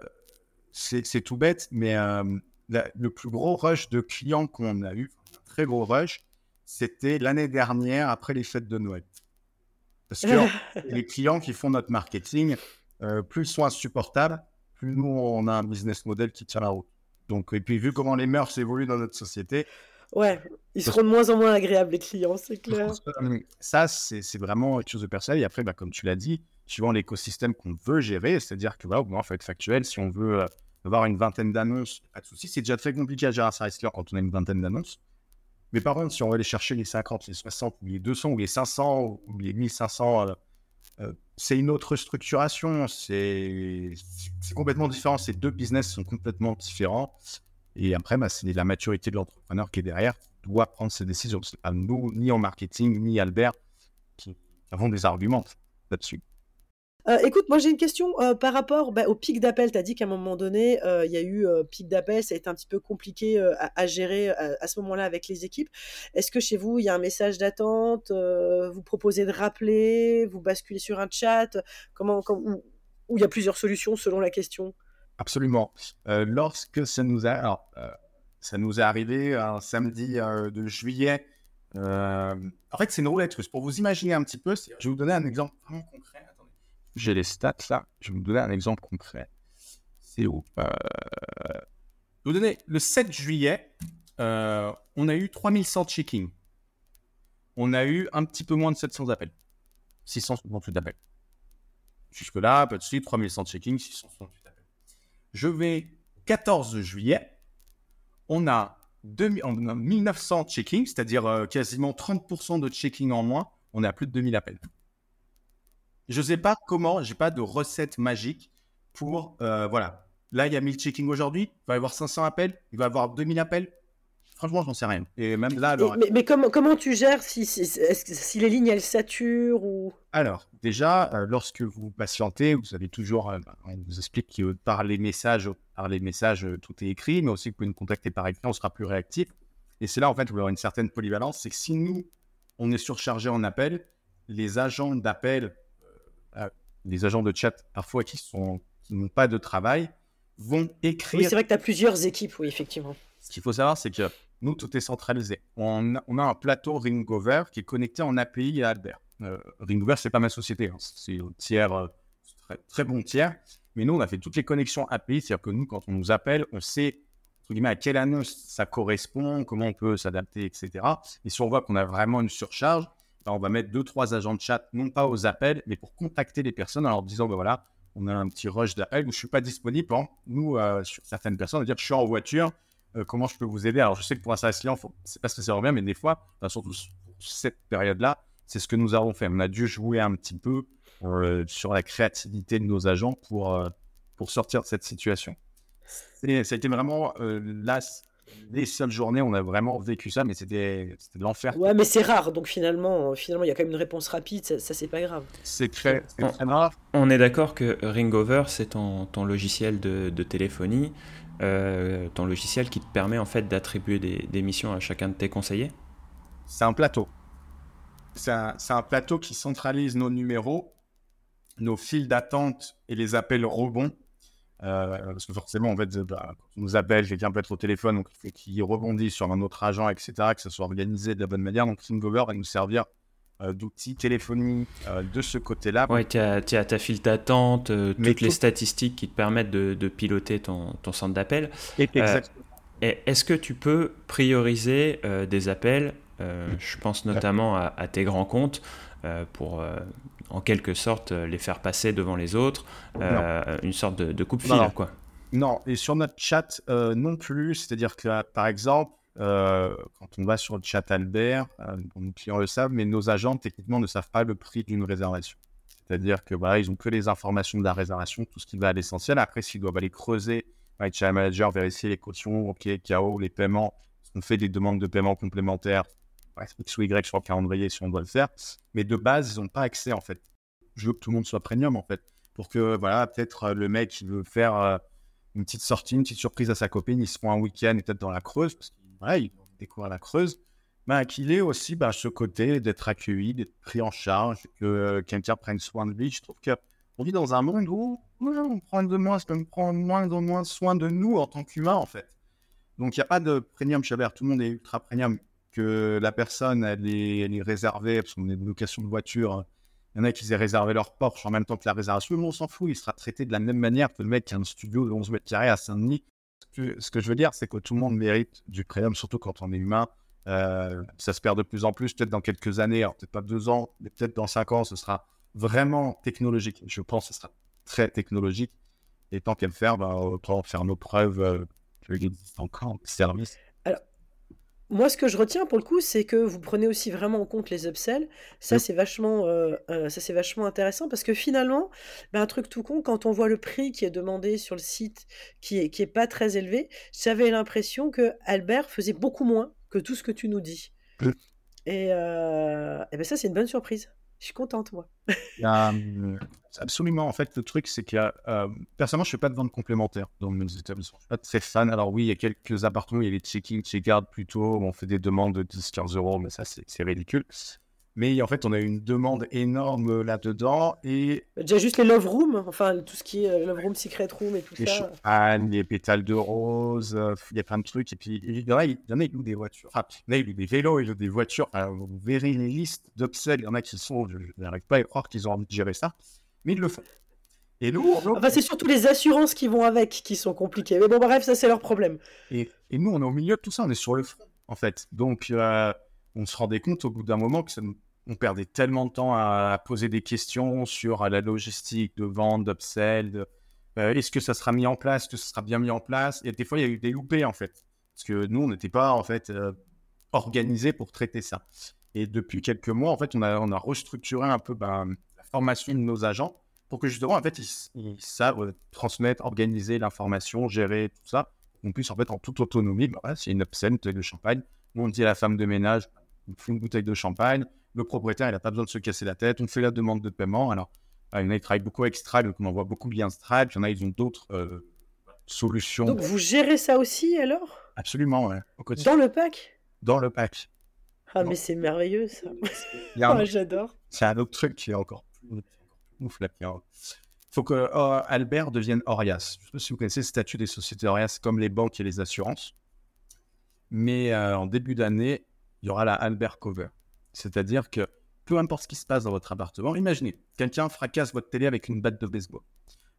c'est tout bête, mais euh, le plus gros rush de clients qu'on a eu, un très gros rush, c'était l'année dernière après les fêtes de Noël. Parce que les clients qui font notre marketing, euh, plus ils sont insupportables, plus nous, on a un business model qui tient la route. Donc, et puis, vu comment les mœurs évoluent dans notre société, Ouais, ils seront de moins en moins agréables, les clients, c'est clair. Ça, c'est vraiment quelque chose de personnel. Et après, bah, comme tu l'as dit, suivant l'écosystème qu'on veut gérer, c'est-à-dire que voilà, il faut être factuel. Si on veut euh, avoir une vingtaine d'annonces, pas de souci. C'est déjà très compliqué à gérer un service client quand on a une vingtaine d'annonces. Mais par contre, si on veut aller chercher les 50, les 60, les 200, ou les 500, ou les 1500, euh, euh, c'est une autre structuration. C'est complètement différent. Ces deux business sont complètement différents. Et après, bah, c'est la maturité de l'entrepreneur qui est derrière, doit prendre ses décisions. Pas nous, ni en marketing, ni Albert, qui avons des arguments là-dessus. Euh, écoute, moi j'ai une question euh, par rapport bah, au pic d'appel. Tu as dit qu'à un moment donné, euh, il y a eu pic d'appel, ça a été un petit peu compliqué à, gérer à ce moment-là avec les équipes. Est-ce que chez vous, il y a un message d'attente Vous proposez de rappeler Vous basculez sur un chat? Comment, Ou il y a plusieurs solutions selon la question? Absolument. lorsque ça nous a, alors, ça nous est arrivé un samedi de juillet. en fait, c'est une roulette russe. Pour vous imaginer un petit peu, je vais vous donner un exemple vraiment concret j'ai les stats là. Je vais vous donner un exemple concret. C'est où? Euh... Vous donner le 7 juillet, euh, on a eu 3100 check-in. On a eu un petit peu moins de 700 appels. 668 appels. Jusque-là, pas de suite, 3100 check-in, 668 appels. Je vais 14 juillet, on a, 1900 check-in, c'est-à-dire euh, quasiment 30% de check-in en moins. On est à plus de 2000 appels. Je ne sais pas comment, j'ai pas de recette magique pour, euh, voilà. Là, il y a 1000 checkings aujourd'hui, il va y avoir 500 appels, il va y avoir 2000 appels. Franchement, j'en sais rien. Et même là, mais, comment, comment tu gères si, si, les lignes elles saturent ou? Alors, déjà, euh, lorsque vous patientez, vous avez toujours, euh, bah, on vous explique que par les messages, par les messages, tout est écrit, mais aussi que vous pouvez nous contacter par écrit, on sera plus réactif. Et c'est là en fait où vous aurez une certaine polyvalence, c'est que si nous, on est surchargé en appel, les agents d'appel les agents de chat parfois qui sont n'ont pas de travail vont écrire. Oui, c'est vrai que tu as plusieurs équipes, oui, effectivement. Ce qu'il faut savoir, c'est que nous, tout est centralisé. On a, on a un plateau Ringover qui est connecté en API à Albert. Euh, Ringover, c'est pas ma société, hein. c'est un tiers, euh, très, très, bon tiers. Mais nous, on a fait toutes les connexions API, c'est-à-dire que nous, quand on nous appelle, on sait à quelle annonce ça correspond, comment on peut s'adapter, etc. Et si on voit qu'on a vraiment une surcharge, on va mettre deux, trois agents de chat, non pas aux appels, mais pour contacter les personnes en leur disant, ben voilà, on a un petit rush d'appels où je ne suis pas disponible. Nous, euh, sur certaines personnes, on va dire, je suis en voiture, euh, comment je peux vous aider? Alors, je sais que pour un service client, c'est pas spécialement bien, mais des fois, surtout cette période-là, c'est ce que nous avons fait. On a dû jouer un petit peu euh, sur la créativité de nos agents pour, pour sortir de cette situation. ça a été vraiment là, les seules journées, on a vraiment vécu ça, mais c'était de l'enfer. Ouais, mais c'est rare, donc finalement, finalement, il y a quand même une réponse rapide, ça, c'est pas grave. C'est très, rare. On est d'accord que Ringover, c'est ton, ton, logiciel de, de téléphonie, euh, ton logiciel qui te permet en fait d'attribuer des, des, missions à chacun de tes conseillers? C'est un plateau. C'est un, un, plateau qui centralise nos numéros nos files d'attente et les appels rebonds. Euh, parce que forcément, en fait, bah, quand on nous appelle, quelqu'un peut être au téléphone, donc il faut qu'il rebondisse sur un autre agent, etc., que ça soit organisé de la bonne manière. Donc, ThinGover va nous servir euh, d'outils téléphoniques euh, de ce côté-là. Oui, tu as, ta file d'attente, toutes les statistiques qui te permettent de, piloter ton, ton centre d'appel. Est-ce que tu peux prioriser des appels Je pense notamment à, à, tes grands comptes pour en quelque sorte euh, les faire passer devant les autres, euh, une sorte de, coupe-fil, quoi. Non, et sur notre chat euh, non plus, c'est-à-dire que par exemple, quand on va sur le chat Albert, nos clients le savent, mais nos agents techniquement ne savent pas le prix d'une réservation. C'est-à-dire que voilà, ils ont que les informations de la réservation, tout ce qui va à l'essentiel. Après, s'ils doivent aller creuser avec Channel Manager, vérifier les cautions, OK, KO, les paiements, on fait des demandes de paiement complémentaires, X ou Y sur le calendrier si on doit le faire. Mais de base, ils n'ont pas accès en fait. Je veux que tout le monde soit premium en fait. Pour que, voilà, peut-être euh, le mec, il veut faire euh, une petite sortie, une petite surprise à sa copine, ils se font un week-end peut-être dans la Creuse, parce qu'il voilà, découvrir la Creuse. Bah, qu'il ait aussi bah, ce côté d'être accueilli, d'être pris en charge, que euh, quelqu'un prenne soin de lui. Je trouve qu'on vit dans un monde où on prend de moins, on prend moins en moins soin de nous en tant qu'humain en fait. Donc il n'y a pas de premium Chabert, tout le monde est ultra premium que la personne, elle est, réservée, parce qu'on est de location de voiture, il y en a qui aient réservé leur Porsche en même temps que la réservation, mais on s'en fout, il sera traité de la même manière que le mec qui a un studio de 11 mètres carrés à Saint-Denis. Ce que, je veux dire, c'est que tout le monde mérite du premium, surtout quand on est humain. Euh, ça se perd de plus en plus, peut-être dans quelques années, peut-être pas deux ans, mais peut-être dans cinq ans, ce sera vraiment technologique. Je pense que ce sera très technologique. Et tant qu'à le faire, bah, autant faire nos preuves euh, qu'il existe encore des services. Moi, ce que je retiens pour le coup, c'est que vous prenez aussi vraiment en compte les upsells. Ça, c'est vachement, euh, euh, ça c'est vachement intéressant parce que finalement, ben, un truc tout con, quand on voit le prix qui est demandé sur le site, qui est, qui est pas très élevé, j'avais l'impression que Albert faisait beaucoup moins que tout ce que tu nous dis. Et, euh, et ben ça, c'est une bonne surprise. Je suis contente, moi. Euh, absolument. En fait, le truc, c'est qu'il. Euh, personnellement, je ne fais pas de vente complémentaire dans mes établissements. Je ne suis pas très fan. Alors, oui, il y a quelques appartements, il y a les check-in, check-out plutôt. Où on fait des demandes de 10-15 euros, mais ça, c'est ridicule. Mais en fait, on a une demande énorme là-dedans. Et... Déjà juste les Love Room, enfin tout ce qui est euh, Love Room, Secret Room et tout les ça. Les les pétales de rose, euh, il y a plein de trucs. Et puis, il y en a, il y en a, ils louent des voitures. Enfin, il y en a, ils louent des vélos, ils louent des voitures. vous verrez les listes d'upsell. Il y en a qui sont, je, n'arrive pas à croire qu'ils ont envie de gérer ça. Mais ils le font. Et nous, enfin, c'est surtout les assurances qui vont avec qui sont compliquées. Mais bon, bref, ça, c'est leur problème. Et, et, nous, on est au milieu de tout ça. On est sur le front, en fait. Donc, euh, on se rendait compte au bout d'un moment que ça nous on perdait tellement de temps à, poser des questions sur la logistique de vente, d'upsell, euh, est-ce que ça sera mis en place, est-ce que ça sera bien mis en place? Et des fois, il y a eu des loupés, en fait. Parce que nous, on n'était pas, en fait, euh, organisés pour traiter ça. Et depuis quelques mois, en fait, on a, on a restructuré un peu ben, la formation de nos agents pour que justement, en fait, ils, savent transmettre, organiser l'information, gérer tout ça. On puisse, en fait, en toute autonomie, ben, c'est une upsell, une bouteille de champagne. Nous, on dit à la femme de ménage, une bouteille de champagne le propriétaire, il n'a pas besoin de se casser la tête. On fait la demande de paiement. Alors, il y en a qui travaillent beaucoup avec Stripe, donc on envoie beaucoup de liens Stripe. Il y en a, ils ont d'autres euh, solutions. Donc, vous gérez ça aussi alors? Absolument, ouais. Dans le pack? Dans le pack. Ah, mais c'est merveilleux ça. oh, J'adore. C'est un autre truc qui est encore plus ouf là. Il faut que oh, Albert devienne Orias. Je ne sais pas si vous connaissez le statut des sociétés Orias comme les banques et les assurances. Mais euh, en début d'année, il y aura la Albert Cover. C'est-à-dire que peu importe ce qui se passe dans votre appartement, imaginez, quelqu'un fracasse votre télé avec une batte de baseball.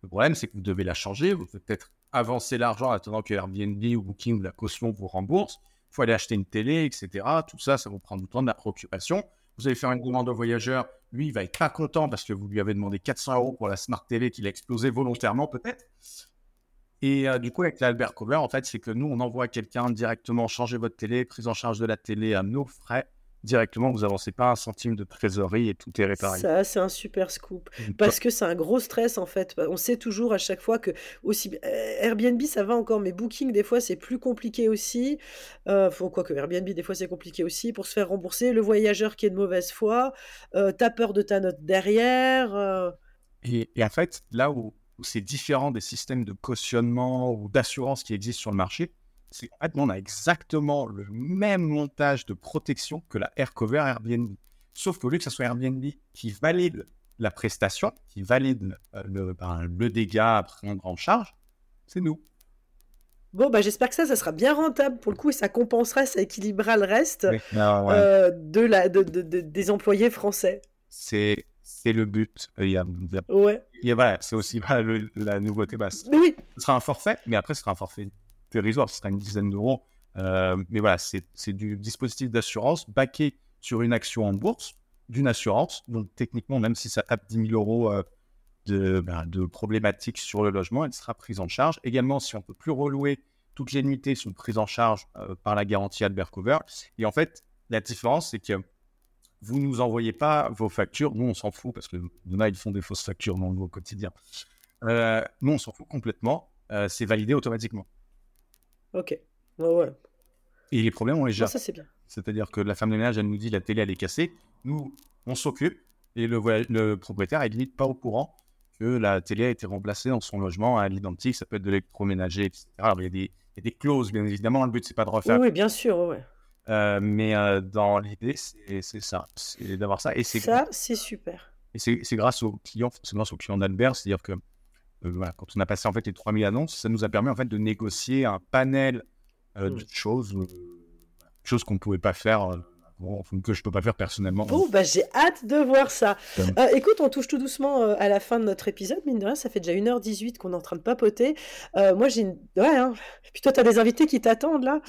Le problème, c'est que vous devez la changer, vous devez peut-être avancer l'argent en attendant que Airbnb ou Booking ou la caution vous rembourse. Il faut aller acheter une télé, etc. Tout ça, ça vous prend du temps de la préoccupation. Vous allez faire une demande au voyageur. Lui, il va être pas content parce que vous lui avez demandé 400 euros pour la Smart télé qu'il a explosé volontairement, peut-être. Et euh, du coup, avec l'Albert Cover, en fait, c'est que nous, on envoie quelqu'un directement changer votre télé, prise en charge de la télé à nos frais directement, vous avancez pas un centime de trésorerie et tout est réparé. Ça, c'est un super scoop. Parce que c'est un gros stress en fait. On sait toujours à chaque fois que aussi euh, Airbnb ça va encore, mais Booking des fois c'est plus compliqué aussi. Euh, faut quoi que Airbnb des fois c'est compliqué aussi pour se faire rembourser. Le voyageur qui est de mauvaise foi, euh, t'as peur de ta note derrière. Euh. Et, et, en fait, là où, où c'est différent des systèmes de cautionnement ou d'assurance qui existent sur le marché, c'est fait, on a exactement le même montage de protection que la Air Cover Airbnb. Sauf qu'au lieu que ce soit Airbnb qui valide la prestation, qui valide le, ben, le dégât à prendre en charge, c'est nous. Bon, bah, j'espère que ça, ça sera bien rentable pour le coup et ça compensera, ça équilibrera le reste euh, de la, de, des employés français. C'est c'est le but. Il y a, ouais. Il y a, c'est aussi la nouveauté basse. Oui. Ce sera un forfait, mais après, ce sera un forfait dérisoire, ce sera une dizaine d'euros. Euh, mais voilà, c'est du dispositif d'assurance baqué sur une action en bourse d'une assurance. Donc, techniquement, même si ça tape 10 000 euros euh, de, ben, de, problématiques sur le logement, elle sera prise en charge. Également, si on ne peut plus relouer, toutes les unités sont prises en charge euh, par la garantie Albert Cover. Et en fait, la différence, c'est que vous ne nous envoyez pas vos factures. Nous, on s'en fout parce que nous, ils font des fausses factures dans le quotidien. Nous, on s'en fout complètement. C'est validé automatiquement. Ok. ouais. Et les problèmes, on les gère. ça, c'est bien. C'est-à-dire que la femme de ménage, elle nous dit la télé, elle est cassée. Nous, on s'occupe. Et le, le propriétaire, il n'est pas au courant que la télé a été remplacée dans son logement à l'identique. Ça peut être de l'électroménager, etc. Alors, il y, a des, il y, a des, clauses, bien évidemment. Le but, c'est pas de refaire. Oui, bien sûr. Ouais. Euh, mais euh, dans l'idée, c'est ça, c'est d'avoir ça. Et ça, c'est super. Et c'est grâce aux clients, c'est grâce aux clients d'Albert, c'est-à-dire que euh, voilà, quand on a passé en fait les 3000 annonces, ça nous a permis en fait de négocier un panel de mmh. choses, choses qu'on ne pouvait pas faire bon, que je peux pas faire personnellement. Oh, bah j'ai hâte de voir ça. Euh, écoute, on touche tout doucement euh, à la fin de notre épisode. Mine de rien, ça fait déjà 1h18 qu'on est en train de papoter. Euh, moi, j'ai une. Ouais, hein. Puis toi, tu as des invités qui t'attendent là.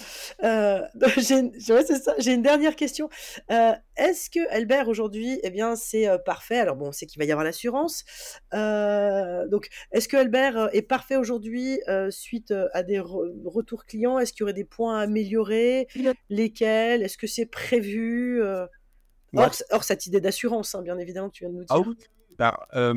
j'ai une... ouais, c'est ça. J'ai une dernière question. Est-ce que Albert aujourd'hui, eh bien, c'est parfait? Alors bon, on sait qu'il va y avoir l'assurance. donc, est-ce que Albert est parfait aujourd'hui suite à des retours clients? Est-ce qu'il y aurait des points à améliorer? Lesquels? Est-ce que c'est prévu? Euh, or, cette idée d'assurance, hein, bien évidemment, tu viens de nous dire. Ah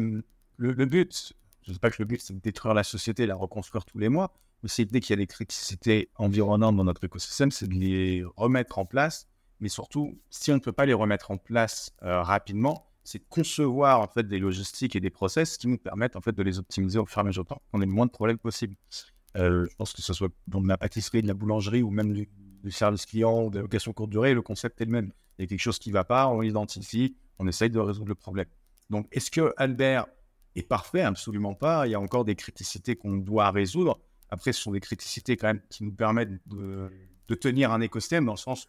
le, but, je ne sais pas que le but, c'est de détruire la société, la reconstruire tous les mois, mais c'est dès qu'il y a des critiques environnantes dans notre écosystème, c'est de les remettre en place. Mais surtout, si on ne peut pas les remettre en place euh, rapidement, c'est de concevoir en fait des logistiques et des process qui nous permettent en fait de les optimiser au fur et à mesure du temps, qu'on ait le moins de problèmes possible. Euh, je pense que ce soit dans la pâtisserie, de la boulangerie ou même du, du service client ou de courte durée, le concept est le même. Il y a quelque chose qui ne va pas, on l'identifie, on essaye de résoudre le problème. Donc, est-ce que Albert est parfait? Absolument pas. Il y a encore des criticités qu'on doit résoudre. Après, ce sont des criticités quand même qui nous permettent de, de tenir un écosystème dans le sens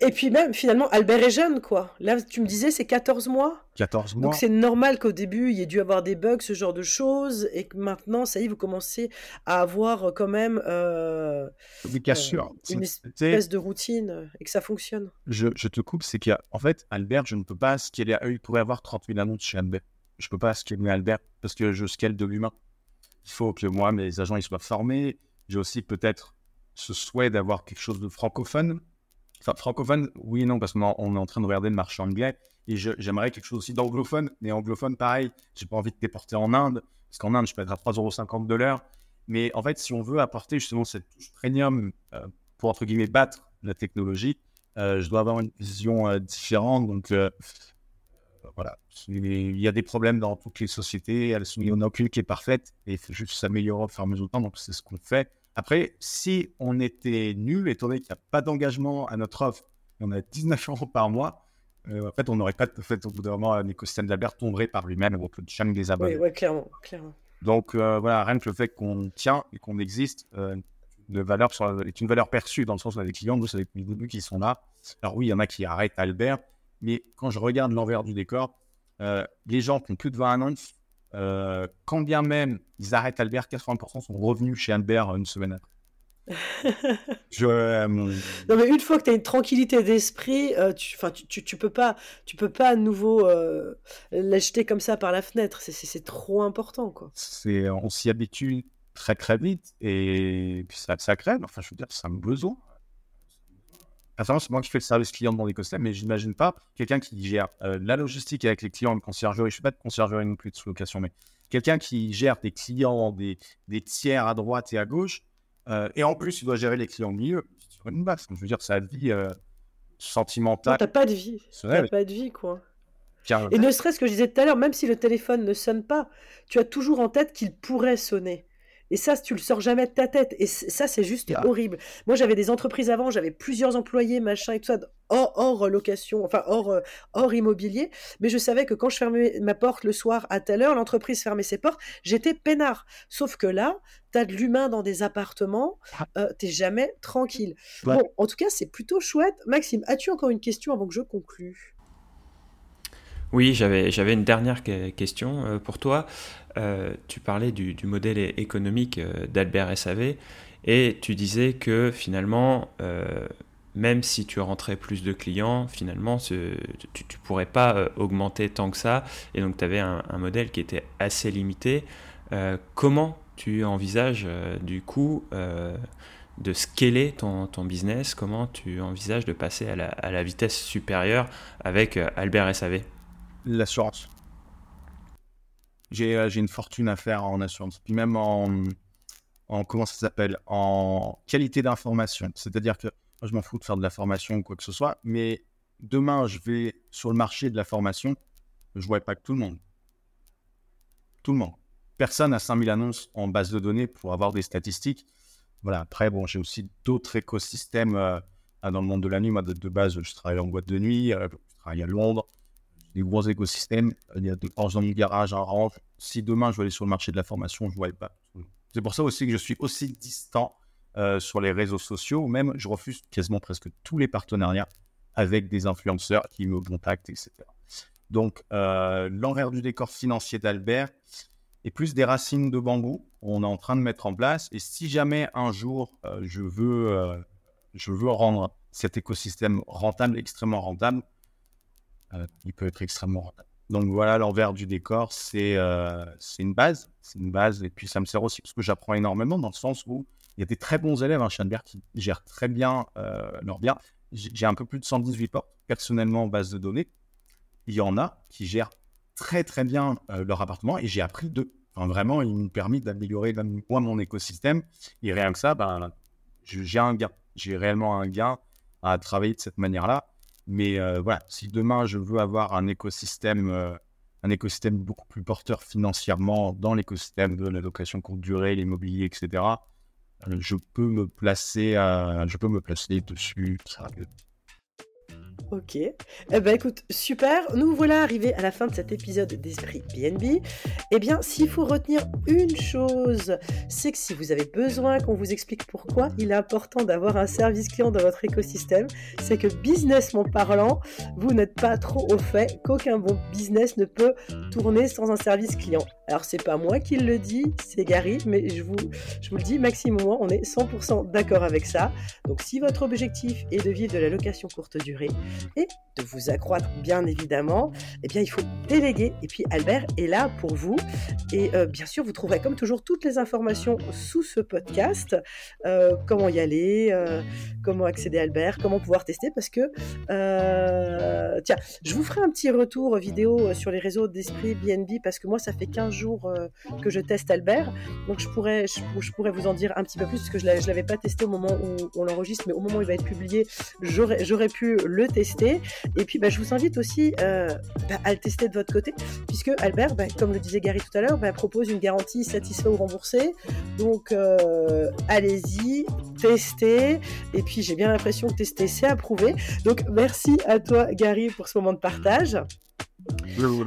et, puis même, finalement, Albert est jeune, quoi. Là, tu me disais, c'est 14 mois 14 mois. Donc c'est normal qu'au début, il y ait dû avoir des bugs, ce genre de choses, et que maintenant, ça y est, vous commencez à avoir euh, quand même euh, euh une espèce de routine et que ça fonctionne. Je, je te coupe, c'est qu'en fait, Albert, je ne peux pas scaler. Il pourrait avoir 30 000 annonces chez Albert. Je ne peux pas scaler Albert parce que je scale de l'humain. Il faut que moi, mes agents, ils soient formés. J'ai aussi peut-être ce souhait d'avoir quelque chose de francophone. Enfin, francophone, oui et non, parce qu'on est en train de regarder le marché anglais. Et j'aimerais quelque chose aussi d'anglophone. Mais anglophone, pareil, j'ai pas envie de déporter en Inde, parce qu'en Inde, je peux être à 3,50€ de l'heure. Mais en fait, si on veut apporter justement cette touche premium euh, pour, entre guillemets, battre la technologie, euh, je dois avoir une vision euh, différente. Donc, voilà. Il y a des problèmes dans toutes les sociétés. Il n'y en a aucune qui est parfaite. Et il faut juste s'améliorer au fur et à mesure du temps. Donc, c'est ce qu'on fait. Après, si on était nul, étant donné qu'il n'y a pas d'engagement à notre offre, et on a 19 euros par mois, euh, en fait, on n'aurait pas, en fait, au bout d'un moment, un écosystème d'Albert tomberait par lui-même avec le chaîne des abonnés. Oui, clairement, clairement. Donc, euh, voilà, rien que le fait qu'on tient et qu'on existe, euh, de valeur sur, est une valeur perçue dans le sens où les clients, nous, c'est début qui sont là. Alors oui, il y en a qui arrêtent Albert, mais quand je regarde l'envers du décor, les gens qui ont plus de 20 ans euh, quand bien même ils arrêtent Albert, 80% sont revenus chez Albert une semaine après. je, euh, Non mais une fois que tu as une tranquillité d'esprit, euh, tu, tu, tu, peux pas, tu peux pas à nouveau l'acheter comme ça par la fenêtre. C'est trop important quoi. On s'y habitue très très vite et puis ça, ça crève. Enfin je veux dire, c'est un besoin c'est moi qui fais le service client dans l'écosystème, mais j'imagine pas quelqu'un qui gère euh, la logistique avec les clients, une conciergerie. Je ne fais pas de conciergerie non plus de sous-location, mais quelqu'un qui gère des clients, des, des, tiers à droite et à gauche, euh, et en plus, il doit gérer les clients au milieu. Sur une base, je veux dire, sa vie euh, sentimentale. t'as pas de vie. T'as pas de vie, quoi. Et ne serait-ce que je disais tout à l'heure, même si le téléphone ne sonne pas, tu as toujours en tête qu'il pourrait sonner. Et ça, tu le sors jamais de ta tête. Et ça, c'est juste horrible. Moi, j'avais des entreprises avant, j'avais plusieurs employés, machin et tout ça. hors, location, enfin hors, hors immobilier. Mais je savais que quand je fermais ma porte le soir à telle heure, l'entreprise fermait ses portes, j'étais peinard. Sauf que là, tu as de l'humain dans des appartements, ah. tu n'es jamais tranquille. Bon, en tout cas, c'est plutôt chouette. Maxime, as-tu encore une question avant que je conclue? Oui, j'avais, une dernière question euh, pour toi. Euh, tu parlais du, modèle économique euh, d'Albert SAV et tu disais que finalement, même si tu rentrais plus de clients, finalement, tu ne pourrais pas augmenter tant que ça. Et donc, tu avais un, modèle qui était assez limité. comment tu envisages du coup de scaler ton, ton, business? Comment tu envisages de passer à la, à la vitesse supérieure avec Albert SAV l'assurance. Euh, j'ai une fortune à faire en assurance. Puis même en, en comment ça s'appelle? En qualité d'information. C'est-à-dire que je m'en fous de faire de la formation ou quoi que ce soit, mais demain, je vais sur le marché de la formation, je vois pas que tout le monde. Tout le monde. Personne n'a 5000 annonces en base de données pour avoir des statistiques. Voilà. Après, bon, j'ai aussi d'autres écosystèmes euh, dans le monde de la nuit. Moi, de, base, je travaille en boîte de nuit, euh, je travaille à Londres, des gros écosystèmes. Il y a de forges dans mon garage, un range. Si demain je veux aller sur le marché de la formation, je ne vois pas. C'est pour ça aussi que je suis aussi distant euh, sur les réseaux sociaux, même je refuse quasiment presque tous les partenariats avec des influenceurs qui me contactent, etc. Donc, euh, l'envers du décor financier d'Albert est plus des racines de bambou. On est en train de mettre en place. Et si jamais un jour euh, je, veux, je veux rendre cet écosystème rentable, extrêmement rentable, euh, il peut être extrêmement rentable. Donc voilà, l'envers du décor, c'est euh, c'est une base. C'est une base. Et puis ça me sert aussi parce que j'apprends énormément dans le sens où il y a des très bons élèves hein, chez Albert qui gèrent très bien euh, leur bien. J'ai un peu plus de 118 portes personnellement en base de données. Il y en a qui gèrent très très bien leur appartement et j'ai appris d'eux. Enfin, vraiment, ils m'ont permis d'améliorer moi mon écosystème. Et rien que ça, ben, j'ai un gain. J'ai réellement un gain à travailler de cette manière-là. Mais euh, voilà, si demain je veux avoir un écosystème, euh, un écosystème beaucoup plus porteur financièrement dans l'écosystème de la location courte durée, l'immobilier, etc., euh, je peux me placer, je peux me placer dessus. Ok. Eh ben écoute, super. Nous voilà arrivés à la fin de cet épisode d'Esprit BNB. Eh bien, s'il faut retenir une chose, c'est que si vous avez besoin qu'on vous explique pourquoi il est important d'avoir un service client dans votre écosystème, c'est que businessment parlant, vous n'êtes pas trop au fait qu'aucun bon business ne peut tourner sans un service client. Alors c'est pas moi qui le dis, c'est Gary, mais je vous, je vous le dis, moi, on est 100% d'accord avec ça. Donc si votre objectif est de vivre de la location courte durée, et de vous accroître bien évidemment, eh bien il faut déléguer. Et puis Albert est là pour vous. Et euh, bien sûr, vous trouverez comme toujours toutes les informations sous ce podcast. Euh, comment y aller, euh, comment accéder à Albert, comment pouvoir tester. Parce que, tiens, je vous ferai un petit retour vidéo sur les réseaux d'Esprit BNB parce que moi, ça fait 15 jours que je teste Albert. Donc je pourrais, je, pourrais vous en dire un petit peu plus parce que je ne l'avais pas testé au moment où on l'enregistre, mais au moment où il va être publié, j'aurais pu le tester et puis, bah, je vous invite aussi euh, bah, à le tester de votre côté, puisque Albert, bah, comme le disait Gary tout à l'heure, propose une garantie satisfait ou remboursé. Donc, euh, allez-y, testez. Et puis, j'ai bien l'impression que tester, c'est approuvé. Donc, merci à toi, Gary, pour ce moment de partage. Je vous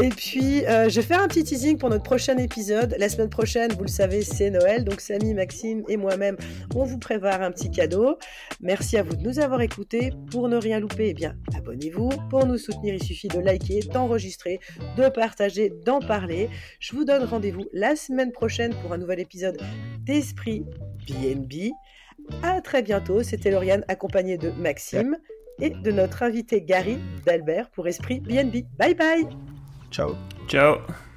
et puis, euh, je vais faire un petit teasing pour notre prochain épisode. La semaine prochaine, vous le savez, c'est Noël. Donc, Samy, Maxime et moi-même, on vous prépare un petit cadeau. Merci à vous de nous avoir écoutés. Pour ne rien louper, eh bien, abonnez-vous. Pour nous soutenir, il suffit de liker, d'enregistrer, de partager, d'en parler. Je vous donne rendez-vous la semaine prochaine pour un nouvel épisode d'Esprit BNB. À très bientôt. C'était Lauriane accompagnée de Maxime et de notre invité Gary d'Albert pour Esprit BNB. Bye bye Ciao. Ciao.